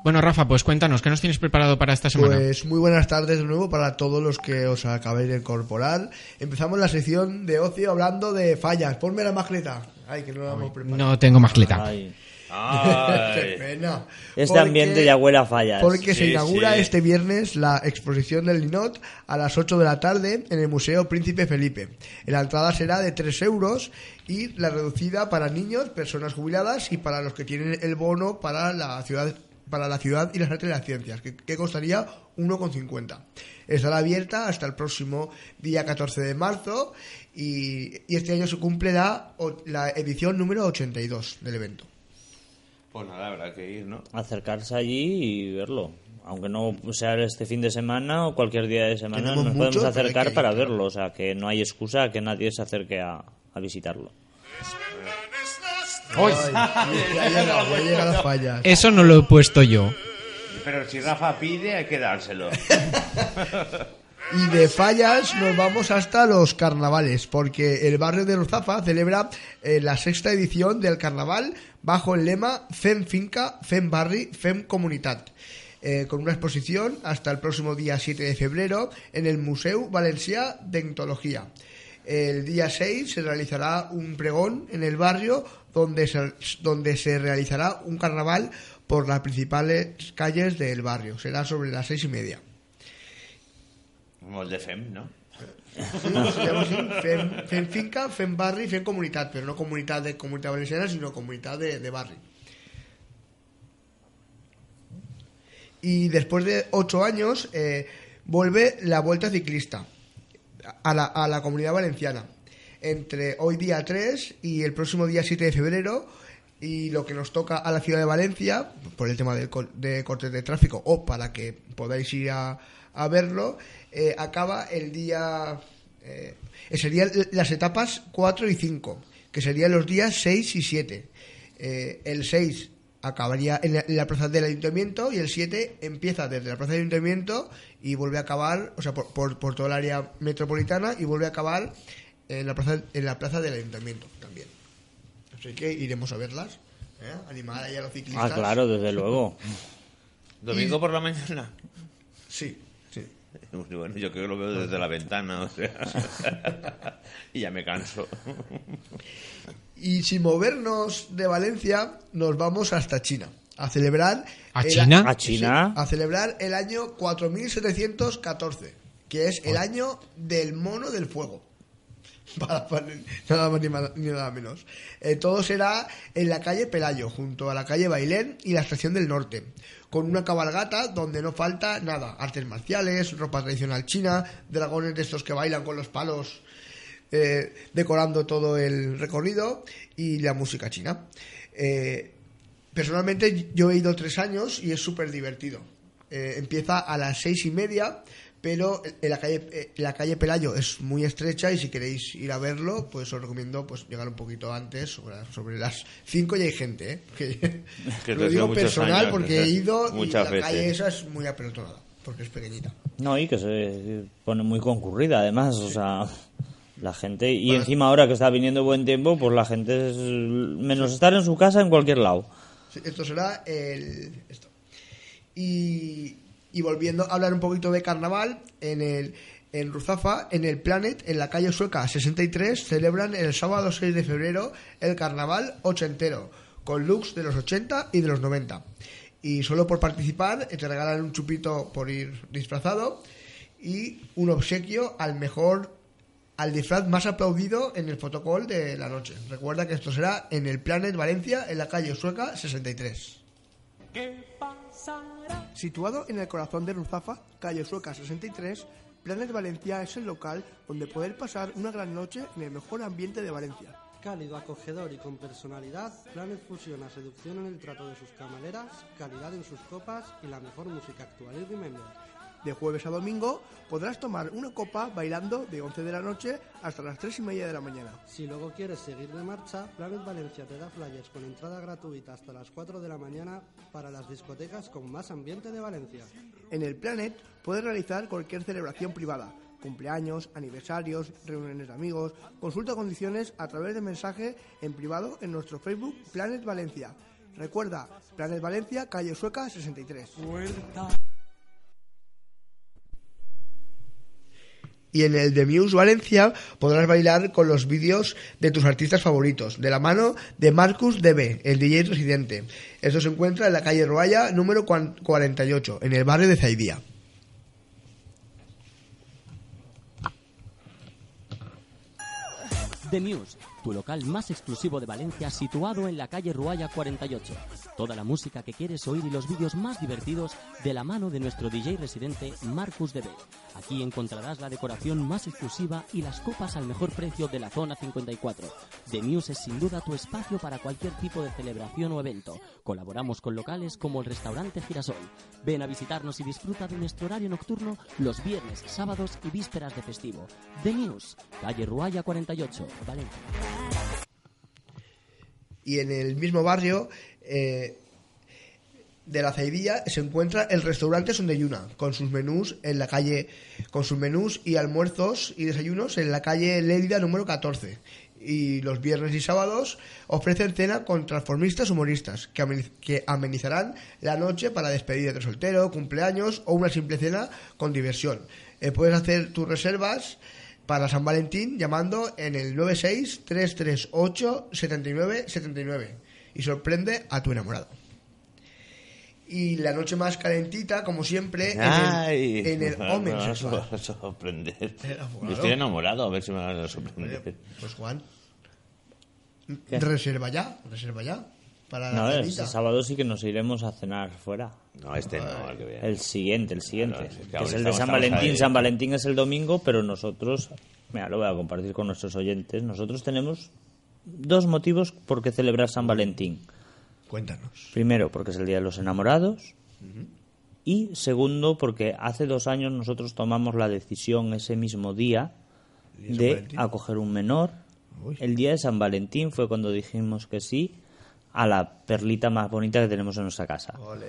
Bueno, Rafa, pues cuéntanos, ¿qué nos tienes preparado para esta semana? Pues muy buenas tardes de nuevo para todos los que os acabáis de incorporar. Empezamos la sección de ocio hablando de fallas. Ponme la mascleta. Ay, que no la hemos preparado. No tengo mascleta. Ay, Qué Ay. pena. este Porque- ambiente de abuela fallas. Porque se Sí, inaugura sí. este viernes la exposición del Linot a las 8 de la tarde en el Museo Príncipe Felipe. La entrada será de 3 euros y la reducida para niños, personas jubiladas y para los que tienen el bono para la ciudad para la ciudad y las artes y las ciencias, que, que costaría 1,50. Estará abierta hasta el próximo día 14 de marzo y, y este año se cumple la, o- la edición número 82 del evento. Pues nada, habrá que ir, ¿no? Acercarse allí y verlo. Aunque no sea este fin de semana o cualquier día de semana, Tenemos nos mucho, podemos acercar ir, para claro. verlo. O sea, que no hay excusa a que nadie se acerque a, a visitarlo. ¡Uy! Ay, ya llega, ya llega las fallas. Eso no lo he puesto yo. Pero si Rafa pide, hay que dárselo. Y de fallas nos vamos hasta los carnavales, porque el barrio de Ruzafa celebra eh, la sexta edición del carnaval bajo el lema Fem Finca, Fem Barri, Fem Comunitat, eh, con una exposición hasta el próximo día 7 de febrero en el Museu Valencià d'Entología. El día 6 se realizará un pregón en el barrio donde se, donde se realizará un carnaval por las principales calles del barrio. Será sobre las seis y media. Como el de FEM, ¿no? Sí, se llama así, fem, fem finca, fem barri, fem comunitat, pero no comunitat de comunitat valenciana, sino comunitat de, de barri. Y después de ocho años eh, vuelve la Vuelta Ciclista a la, a la comunidad valenciana. Entre hoy día 3 y el próximo día 7 de febrero y lo que nos toca a la ciudad de Valencia, por el tema co- de cortes de tráfico o para que podáis ir a, a verlo, eh, acaba el día... Eh, serían las etapas 4 y 5, que serían los días 6 y 7. Eh, el 6 acabaría en la, en la plaza del ayuntamiento y el 7 empieza desde la plaza del ayuntamiento y vuelve a acabar, o sea, por, por, por toda el área metropolitana y vuelve a acabar en la plaza, en la plaza del ayuntamiento también. Así que iremos a verlas, ¿eh? animar ahí a los ciclistas. Ah, claro, desde luego. ¿Domingo Y- por la mañana? Sí, sí. Bueno, yo creo que lo veo desde la ventana, o sea. y ya me canso. Y sin movernos de Valencia, nos vamos hasta China a celebrar. ¿A el- China? ¿A China? Sí, a celebrar el año 4714, que es el año del mono del fuego. Nada más ni, nada menos. Eh, todo será en la calle Pelayo, junto a la calle Bailén y la estación del norte, con una cabalgata donde no falta nada: artes marciales, ropa tradicional china, dragones de estos que bailan con los palos eh, decorando todo el recorrido y la música china. Eh, Personalmente yo he ido tres años y es súper divertido. Empieza a las seis y media, pero en la calle, eh, la calle Pelayo es muy estrecha y si queréis ir a verlo, pues os recomiendo pues llegar un poquito antes, sobre, las- sobre las cinco y hay gente, ¿eh? Que, Que lo digo personal años, porque he ido y la veces. calle esa es muy apelotonada, porque es pequeñita. No, y que se pone muy concurrida además, o sea, la gente... Y encima ahora que está viniendo buen tiempo, pues la gente es menos estar en su casa en cualquier lado. Sí, Esto será el. Esto. Y, y volviendo a hablar un poquito de carnaval, en el. En Ruzafa, en el Planet, en la calle Sueca 63, celebran el sábado 6 de febrero el carnaval ochentero, con looks de los 80 y de los 90. Y solo por participar eh, te regalan un chupito por ir disfrazado y un obsequio al mejor al disfraz más aplaudido en el fotocall de la noche. Recuerda que esto será en el Planet Valencia, en la calle Sueca 63. Situado en el corazón de Ruzafa, calle Sueca 63, Planet Valencia es el local donde poder pasar una gran noche en el mejor ambiente de Valencia. Cálido, acogedor y con personalidad, Planet fusiona seducción en el trato de sus camareras, calidad en sus copas y la mejor música actual y remember. De jueves a domingo podrás tomar una copa bailando de 11 de la noche hasta las 3 y media de la mañana. Si luego quieres seguir de marcha, Planet Valencia te da flyers con entrada gratuita hasta las 4 de la mañana para las discotecas con más ambiente de Valencia. En el Planet puedes realizar cualquier celebración privada, cumpleaños, aniversarios, reuniones de amigos. Consulta condiciones a través de mensaje en privado en nuestro Facebook Planet Valencia. Recuerda, Planet Valencia, calle Sueca 63. Y en el The Muse Valencia podrás bailar con los vídeos de tus artistas favoritos, de la mano de Marcus DB, el DJ residente. Esto se encuentra en la calle Roaya, número cuan- 48, en el barrio de Zaidía. The Muse, tu local más exclusivo de Valencia situado en la calle Ruaya 48. Toda la música que quieres oír y los vídeos más divertidos de la mano de nuestro DJ residente Marcus DB. Aquí encontrarás la decoración más exclusiva y las copas al mejor precio de la zona 54. The Muse es sin duda tu espacio para cualquier tipo de celebración o evento. Colaboramos con locales como el restaurante Girasol. Ven a visitarnos y disfruta de nuestro horario nocturno los viernes, sábados y vísperas de festivo. The Muse, calle Ruaya 48, Valencia. Y en el mismo barrio eh, de la Zaidía se encuentra el restaurante Sondeyuna, con sus menús en la calle, con sus menús y almuerzos y desayunos en la calle Lélida número 14. Y los viernes y sábados ofrecen cena con transformistas humoristas que amenizarán la noche para despedida de soltero, cumpleaños o una simple cena con diversión. Eh, puedes hacer tus reservas para San Valentín llamando en el 96-338-7979 y sorprende a tu enamorado. Y la noche más calentita, como siempre, en el, en el me Omen Sexual. so- sorprender. Yo estoy enamorado, a ver si me van a sorprender. Pues Juan, reserva ya, reserva ya. Para No, la cenita. sábado sí que nos iremos a cenar fuera. No, este no, el que viene. El siguiente, el siguiente. Claro, es que que es el de San Valentín. San Valentín es el domingo, pero nosotros, mira, lo voy a compartir con nuestros oyentes. Nosotros tenemos dos motivos por qué celebrar San Valentín. Cuéntanos. Primero, porque es el Día de los Enamorados. Y segundo, porque hace dos años nosotros tomamos la decisión ese mismo día ¿El de Valentín? acoger un menor. El día de San Valentín fue cuando dijimos que sí a la perlita más bonita que tenemos en nuestra casa. Ole.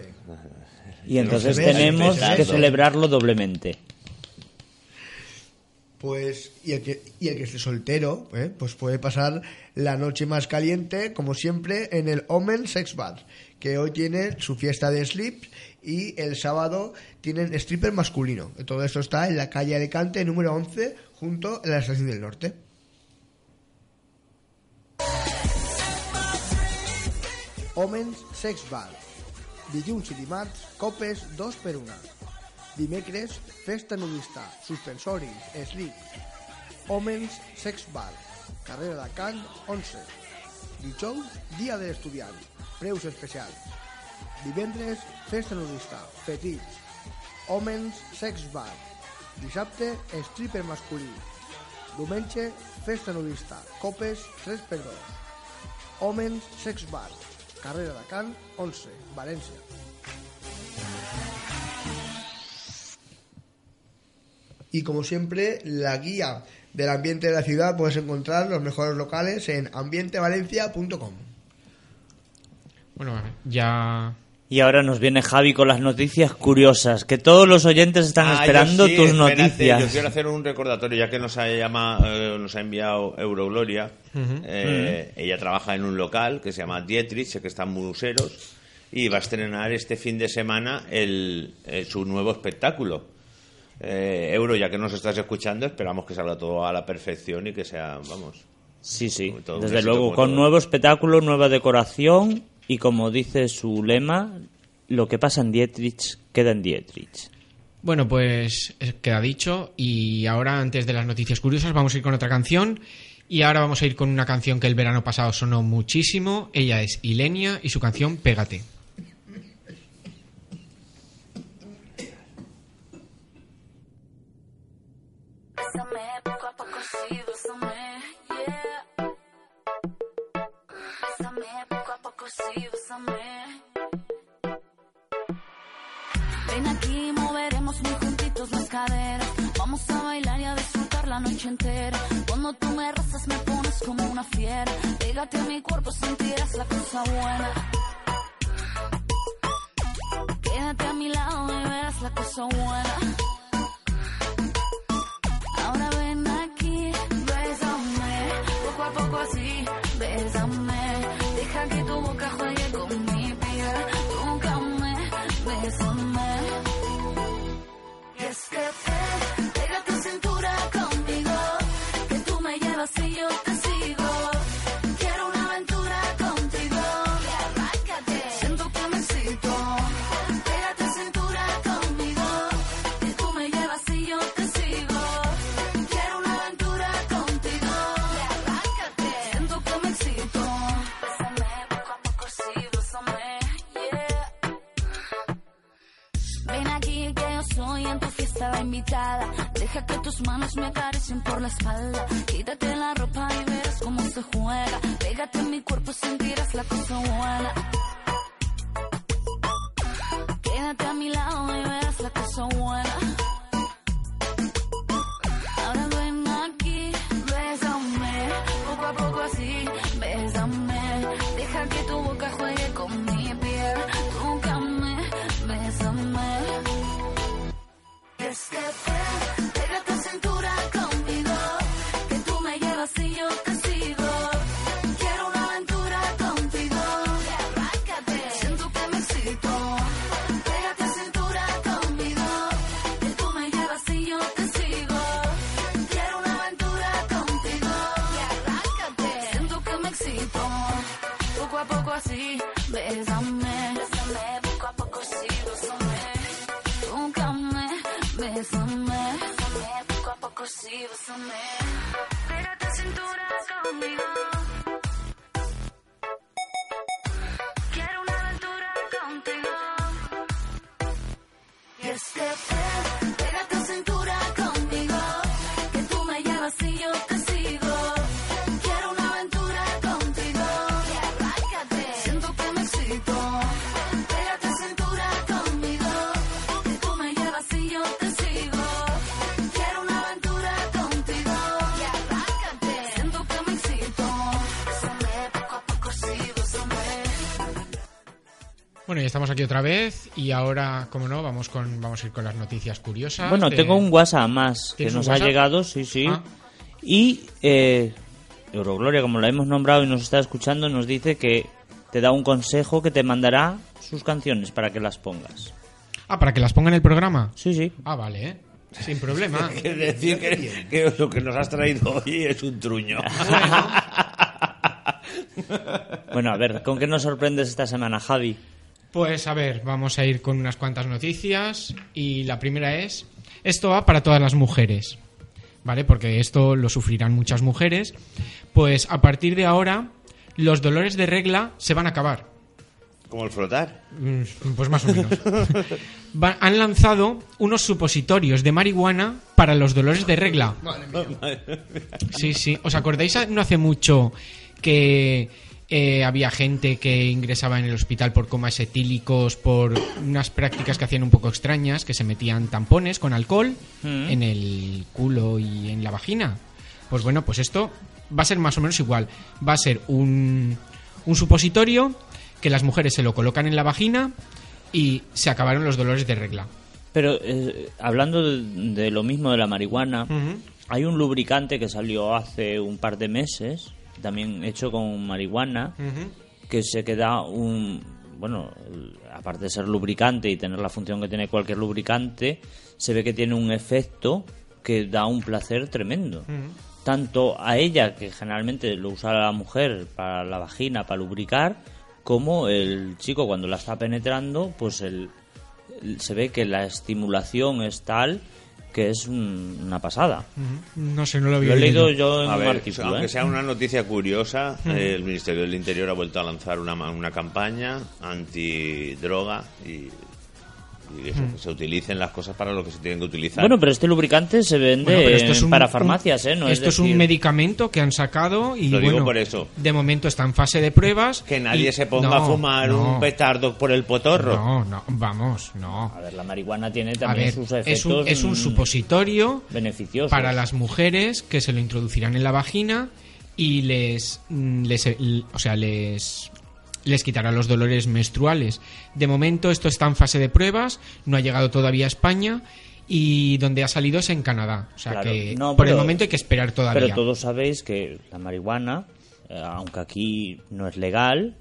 Y entonces tenemos que celebrarlo doblemente. Pues, y el que, y el que esté soltero, ¿eh? pues puede pasar la noche más caliente, como siempre, en el Omen Sex Bar, que hoy tiene su fiesta de sleep y el sábado tienen stripper masculino. Todo esto está en la calle Alicante, número 11, junto a la Estación del Norte. Omens Sex Bar. Dilluns i dimarts, copes 2 per 1. Dimecres, festa nudista, suspensoris, slip. Omens Sex Bar. Carrera de Can 11. Dijous, dia de l'estudiant. Preus especials. Divendres, festa nudista, petits. Omens Sex Bar. Dissabte, stripper masculí. Diumenge, festa nudista, copes 3 per 2. Omens Sex Bar. Carrera de Can 11, Valencia. Y como siempre, la guía del ambiente de la ciudad puedes encontrar los mejores locales en ambientevalencia.com. Bueno, ya Y ahora nos viene Javi con las noticias curiosas, que todos los oyentes están Ah, esperando sí, tus espérate, noticias. Yo quiero hacer un recordatorio, ya que nos ha, llama, eh, nos ha enviado Eurogloria. Eh, Ella trabaja en un local que se llama Dietrich, que está en Museros, y va a estrenar este fin de semana el, su nuevo espectáculo. Eh, Euro, ya que nos estás escuchando, esperamos que salga todo a la perfección y que sea, vamos. Sí, sí, desde luego, con todo. nuevo espectáculo, nueva decoración y como dice su lema, lo que pasa en Dietrich queda en Dietrich. Bueno, pues eh, queda dicho. Y ahora, antes de las noticias curiosas, vamos a ir con otra canción. Y ahora vamos a ir con una canción que el verano pasado sonó muchísimo. Ella es Ilenia y su canción Pégate. Ven aquí, moveremos muy juntitos las caderas. Vamos a bailar y a disfrutar la noche entera. Cuando tú me rozas, me pones como una fiera. Pégate a mi cuerpo, sentirás la cosa buena. Quédate a mi lado y verás la cosa buena. Y Deja que tus manos me acaricien por la espalda. Quítate la ropa y verás cómo se juega. Pégate en mi cuerpo, sentirás la cosa buena. Aquí otra vez. Y ahora, como no, vamos con vamos a ir con las noticias curiosas. Bueno, de- tengo un WhatsApp más que ¿Tienes nos ha llegado, sí, sí. Ah. Y eh, Eurogloria, como la hemos nombrado y nos está escuchando, nos dice que te da un consejo que te mandará sus canciones para que las pongas. Ah, para que las ponga en el programa. Sí, sí. Ah, vale, ¿eh? Sin problema. Es decir, que, que lo que nos has traído hoy es un truño. Bueno, a ver, ¿con qué nos sorprendes esta semana, Javi? Pues a ver, vamos a ir con unas cuantas noticias y la primera es, esto va para todas las mujeres, ¿vale? Porque esto lo sufrirán muchas mujeres. Pues a partir de ahora los dolores de regla se van a acabar. Como el frotar. Mm, Pues más o menos. Va- han lanzado unos supositorios de marihuana para los dolores de regla. Sí, sí. ¿Os acordáis no hace mucho que eh, había gente que ingresaba en el hospital por comas etílicos, por unas prácticas que hacían un poco extrañas, que se metían tampones con alcohol Mm. en el culo y en la vagina. Pues bueno, pues esto va a ser más o menos igual. Va a ser un, un supositorio que las mujeres se lo colocan en la vagina y se acabaron los dolores de regla. Pero eh, hablando de, de lo mismo de la marihuana, hay un lubricante que salió hace un par de meses, también hecho con marihuana, que se queda un... Bueno, aparte de ser lubricante y tener la función que tiene cualquier lubricante, se ve que tiene un efecto que da un placer tremendo. Tanto a ella, que generalmente lo usa la mujer para la vagina, para lubricar, como el chico cuando la está penetrando, pues el, el- se ve que la estimulación es tal que es un- una pasada. No sé, no lo había Lo he leído yo en A un ver, artículo. aunque ¿eh? sea una noticia curiosa, el Ministerio del Interior ha vuelto a lanzar una, ma- una campaña antidroga y, y eso, que se utilicen las cosas para lo que se tienen que utilizar. Bueno, pero este lubricante se vende Bueno, pero esto es un- para farmacias, ¿eh? No esto es, decir- un medicamento que han sacado y Lo digo bueno, por eso. de momento está en fase de pruebas. que nadie y- se ponga no, a fumar no, un petardo por el potorro. No, no, vamos, no. A ver, la marihuana tiene también ver, sus es efectos un, es un mm, supositorio beneficiosos. para las mujeres que se lo introducirán en la vagina y les, mm, les o sea, les les quitará los dolores menstruales. De momento esto está en fase de pruebas, no ha llegado todavía a España y donde ha salido es en Canadá. O sea Claro, que no, por el pero- momento hay que esperar todavía. Pero todos sabéis que la marihuana, eh, aunque aquí no es legal,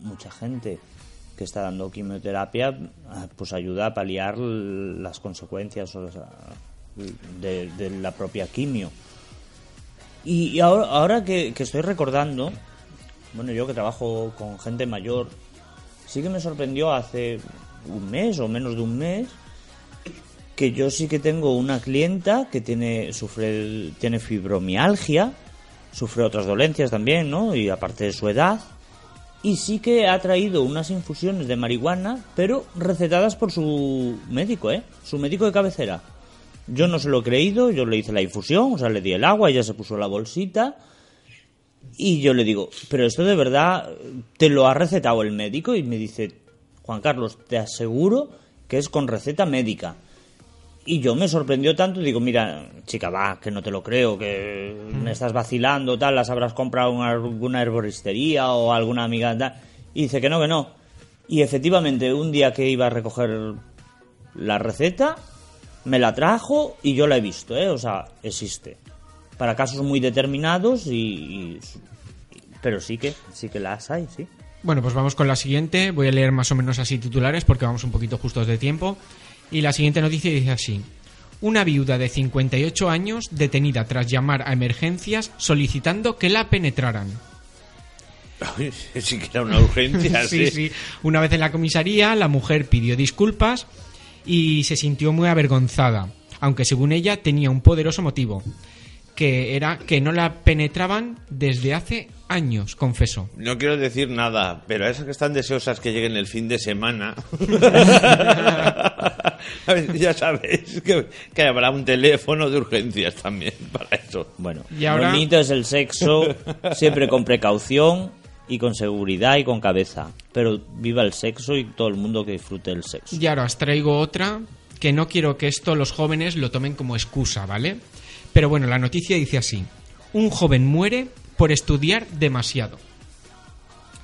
mucha gente que está dando quimioterapia, ah, pues ayuda a paliar las consecuencias de, de la propia quimio. Y, y ahora, ahora que, que estoy recordando, bueno, yo que trabajo con gente mayor, sí que me sorprendió hace un mes o menos de un mes que yo sí que tengo una clienta que tiene sufre tiene fibromialgia, sufre otras dolencias también, ¿no? Y aparte de su edad, y sí que ha traído unas infusiones de marihuana, pero recetadas por su médico, ¿eh? Su médico de cabecera. Yo no se lo he creído, yo le hice la infusión, o sea, le di el agua, ella se puso la bolsita. Y yo le digo, pero esto de verdad te lo ha recetado el médico y me dice, Juan Carlos, te aseguro que es con receta médica. Y yo me sorprendió tanto, digo, mira, chica, va, que no te lo creo, que me estás vacilando, tal, las habrás comprado en alguna herboristería o alguna amiga, tal. Y dice que no, que no. Y efectivamente, un día que iba a recoger la receta, me la trajo y yo la he visto, ¿eh? O sea, existe. Para casos muy determinados y... y- pero sí que, sí que las hay, sí. Bueno, pues vamos con la siguiente. Voy a leer más o menos así titulares porque vamos un poquito justos de tiempo. Y la siguiente noticia dice así. Una viuda de 58 años detenida tras llamar a emergencias solicitando que la penetraran. sí que era una urgencia, sí, sí. Una vez en la comisaría, la mujer pidió disculpas y se sintió muy avergonzada, aunque según ella tenía un poderoso motivo, que era que no la penetraban desde hace años, confesó. No quiero decir nada, pero a esas que están deseosas que lleguen el fin de semana, ya sabéis que, que habrá un teléfono de urgencias también para eso. Bueno, Y ahora- lo bonito es el sexo, siempre con precaución y con seguridad y con cabeza. Pero viva el sexo y todo el mundo que disfrute el sexo. Y ahora os traigo otra que no quiero que esto los jóvenes lo tomen como excusa, ¿vale? Pero bueno, la noticia dice así. Un joven muere por estudiar demasiado.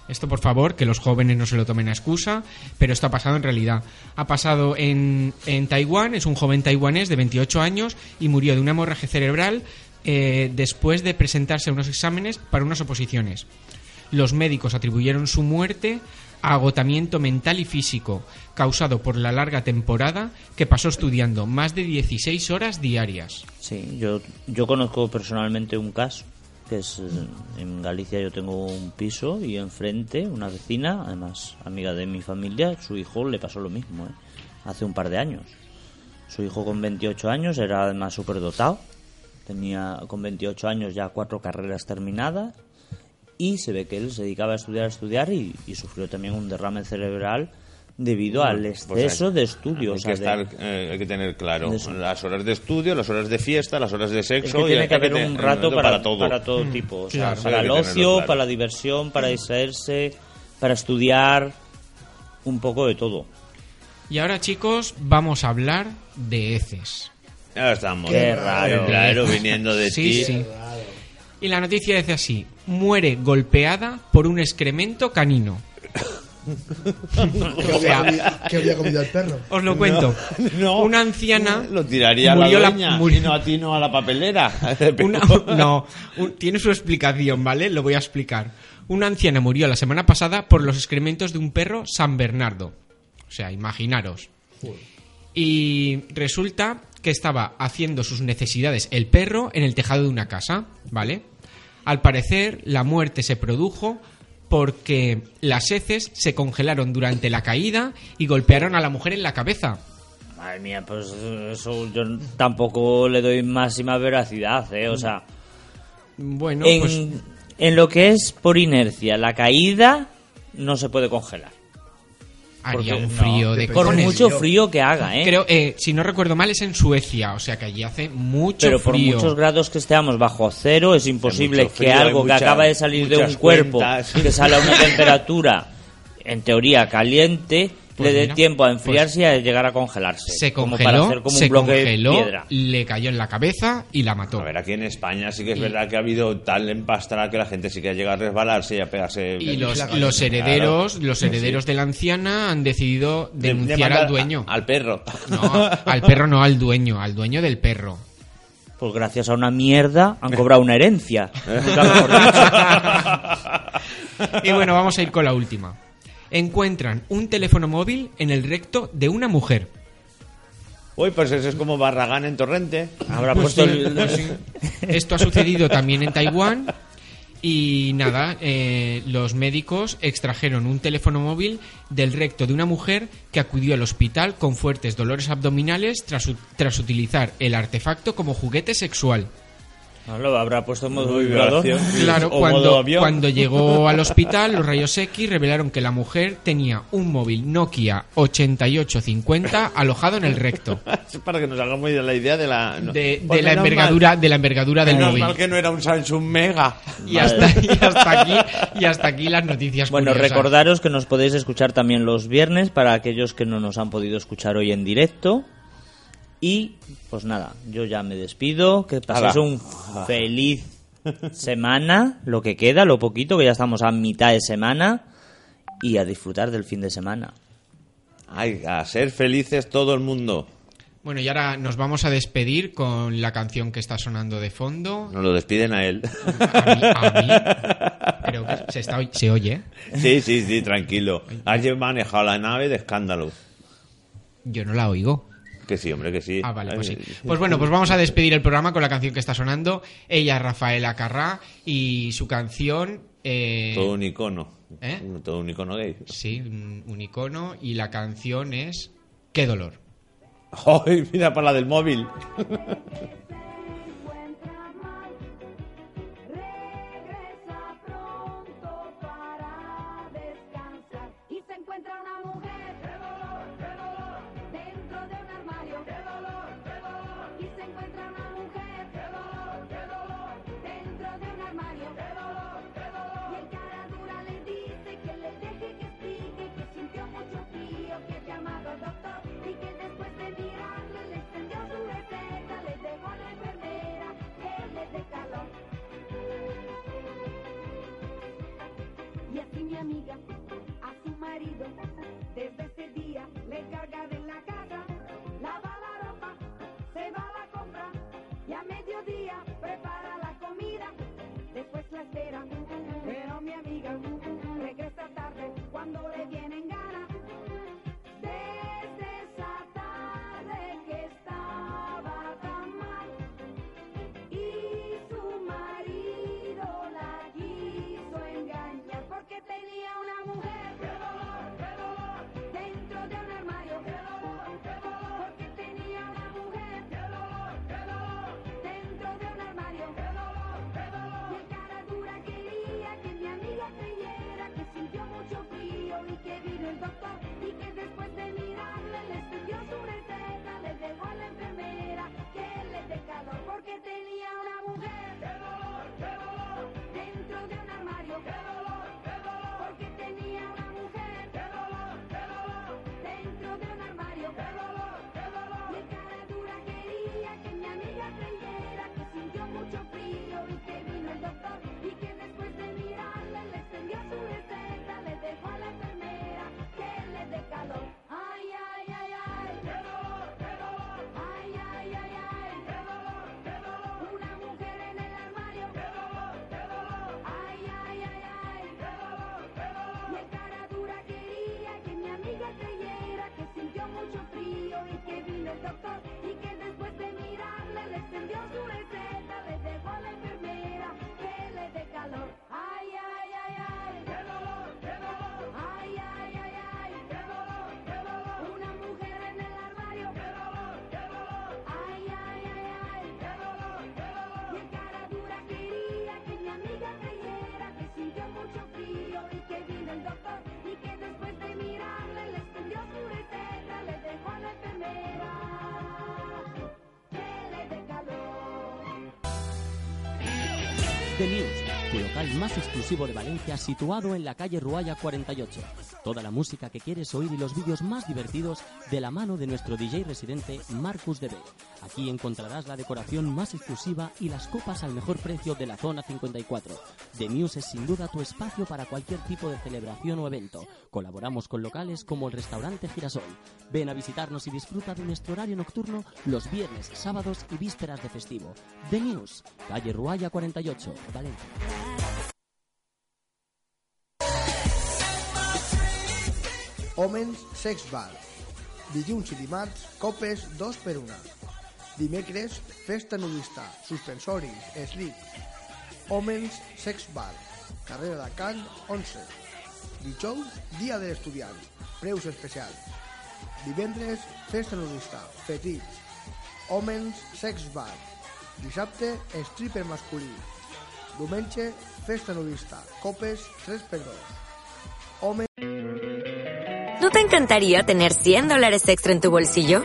Esto, por favor, que los jóvenes no se lo tomen a excusa, pero esto ha pasado en realidad. Ha pasado en, en Taiwán, es un joven taiwanés de 28 años y murió de una hemorragia cerebral eh, después de presentarse a unos exámenes para unas oposiciones. Los médicos atribuyeron su muerte agotamiento mental y físico, causado por la larga temporada que pasó estudiando más de 16 horas diarias. Sí, yo, yo conozco personalmente un caso, que es eh, en Galicia yo tengo un piso y enfrente una vecina, además amiga de mi familia, su hijo le pasó lo mismo, ¿eh? hace un par de años. Su hijo con 28 años era además superdotado, tenía con 28 años ya cuatro carreras terminadas y se ve que él se dedicaba a estudiar, a estudiar y, y sufrió también un derrame cerebral debido al Pues exceso hay- de estudio. Hay, o sea, que de- estar, eh, hay que tener claro de las horas de estudio, las horas de fiesta, las horas de es sexo. que y tiene hay que haber un rato para, todo. para todo tipo. O sea, Claro, para el que ocio, claro. para la diversión, para distraerse, para estudiar, un poco de todo. Y ahora, chicos, vamos a hablar de heces. Ya estamos. Qué raro. Claro, viniendo de Sí, ti. sí. Y la noticia dice así: muere golpeada por un excremento canino. ¿Qué O sea, había, comido, qué había comido el perro? Os lo cuento. No. Una anciana Lo tiraría a la murió la- dueña murió- y no a ti, no a la papelera. Una- no, un- tiene su explicación, ¿vale? Lo voy a explicar. Una anciana murió la semana pasada por los excrementos de un perro San Bernardo. O sea, imaginaros. Y resulta que estaba haciendo sus necesidades el perro en el tejado de una casa, ¿vale? Al parecer, la muerte se produjo porque las heces se congelaron durante la caída y golpearon a la mujer en la cabeza. Madre mía, pues eso yo tampoco le doy máxima veracidad, ¿eh? O sea, Bueno, en, pues en lo que es por inercia, la caída no se puede congelar. Haría un frío no, de. Por cojones. mucho frío que haga, ¿eh? Creo, eh, si no recuerdo mal, es en Suecia, o sea que allí hace mucho Pero por frío. muchos grados que estemos bajo cero, es imposible que frío, hay algo que mucha- acaba de salir de un cuerpo, cuentas. que sale a una temperatura, en teoría caliente, Pues le dé mira, tiempo a enfriarse y a llegar a congelarse. se como congeló, para hacer como se un bloque congeló, de piedra. le cayó en la cabeza y la mató. A ver, aquí en España sí que es Y- verdad que ha habido tal empastra que la gente sí que ha llegado a resbalarse y a pegarse. Y los, herederos, Claro. los herederos de la anciana han decidido De- denunciar al dueño. a- al perro. No, al perro no, al dueño, al dueño del perro. Pues gracias a una mierda han cobrado una herencia. Y bueno, vamos a ir con la última. Encuentran un teléfono móvil en el recto de una mujer. Uy, pues eso es como Barragán en Torrente. Habrá Pues puesto sí, el... pues sí. Esto ha sucedido también en Taiwán. Y nada, eh, los médicos extrajeron un teléfono móvil del recto de una mujer que acudió al hospital con fuertes dolores abdominales tras, tras utilizar el artefacto como juguete sexual. No, lo habrá puesto en modo vibración. Claro, O modo cuando, avión. cuando llegó al hospital, los rayos X revelaron que la mujer tenía un móvil Nokia 8850 alojado en el recto. Es para que nos hagamos la idea de la. no. De, Pues de la envergadura, de la envergadura del menos móvil. mal que no era un Samsung Mega. Y hasta, y hasta aquí y hasta aquí las noticias Bueno, curiosas. recordaros que nos podéis escuchar también los viernes para aquellos que no nos han podido escuchar hoy en directo. Y pues nada, yo ya me despido. Que paséis Hala. un feliz semana, lo que queda, lo poquito, que ya estamos a mitad de semana. Y a disfrutar del fin de semana. Ay, a ser felices todo el mundo. Bueno, y ahora nos vamos a despedir con la canción que está sonando de fondo. Nos lo despiden a él. A mí, a mí creo que se, está, se oye. Sí, sí, sí, tranquilo. Has manejado la nave de escándalo. Yo no la oigo. Que sí, hombre, que sí. Ah, vale, pues sí. Pues bueno, pues vamos a despedir el programa con la canción que está sonando. Ella es Rafaela Carrá y su canción... eh, Todo un icono. ¿Eh? Todo un icono gay. Sí, un, un icono y la canción es Qué dolor. ¡Ay, mira para la del móvil! tenía The News, tu local más exclusivo de Valencia, situado en la calle Ruaya 48. Toda la música que quieres oír y los vídeos más divertidos de la mano de nuestro DJ residente Marcus DB. Aquí encontrarás la decoración más exclusiva y las copas al mejor precio de la zona 54. The News es sin duda tu espacio para cualquier tipo de celebración o evento. Colaboramos con locales como el restaurante Girasol. Ven a visitarnos y disfruta de nuestro horario nocturno los viernes, sábados y vísperas de festivo. The News, calle Ruaya 48, Valencia. Homens Sex Bar. Dilluns i dimarts, copes 2 per 1. Dimecres, festa nudista, suspensoris, slip. Homens Sex Bar. Carrera de Can 11. Dijous, dia de l'estudiant. Preus especials. Divendres, festa nudista, fetits. Homens Sex Bar. Dissabte, stripper masculí. Diumenge, festa nudista, copes 3 per 2. Homens ¿No te encantaría tener 100 dólares extra en tu bolsillo?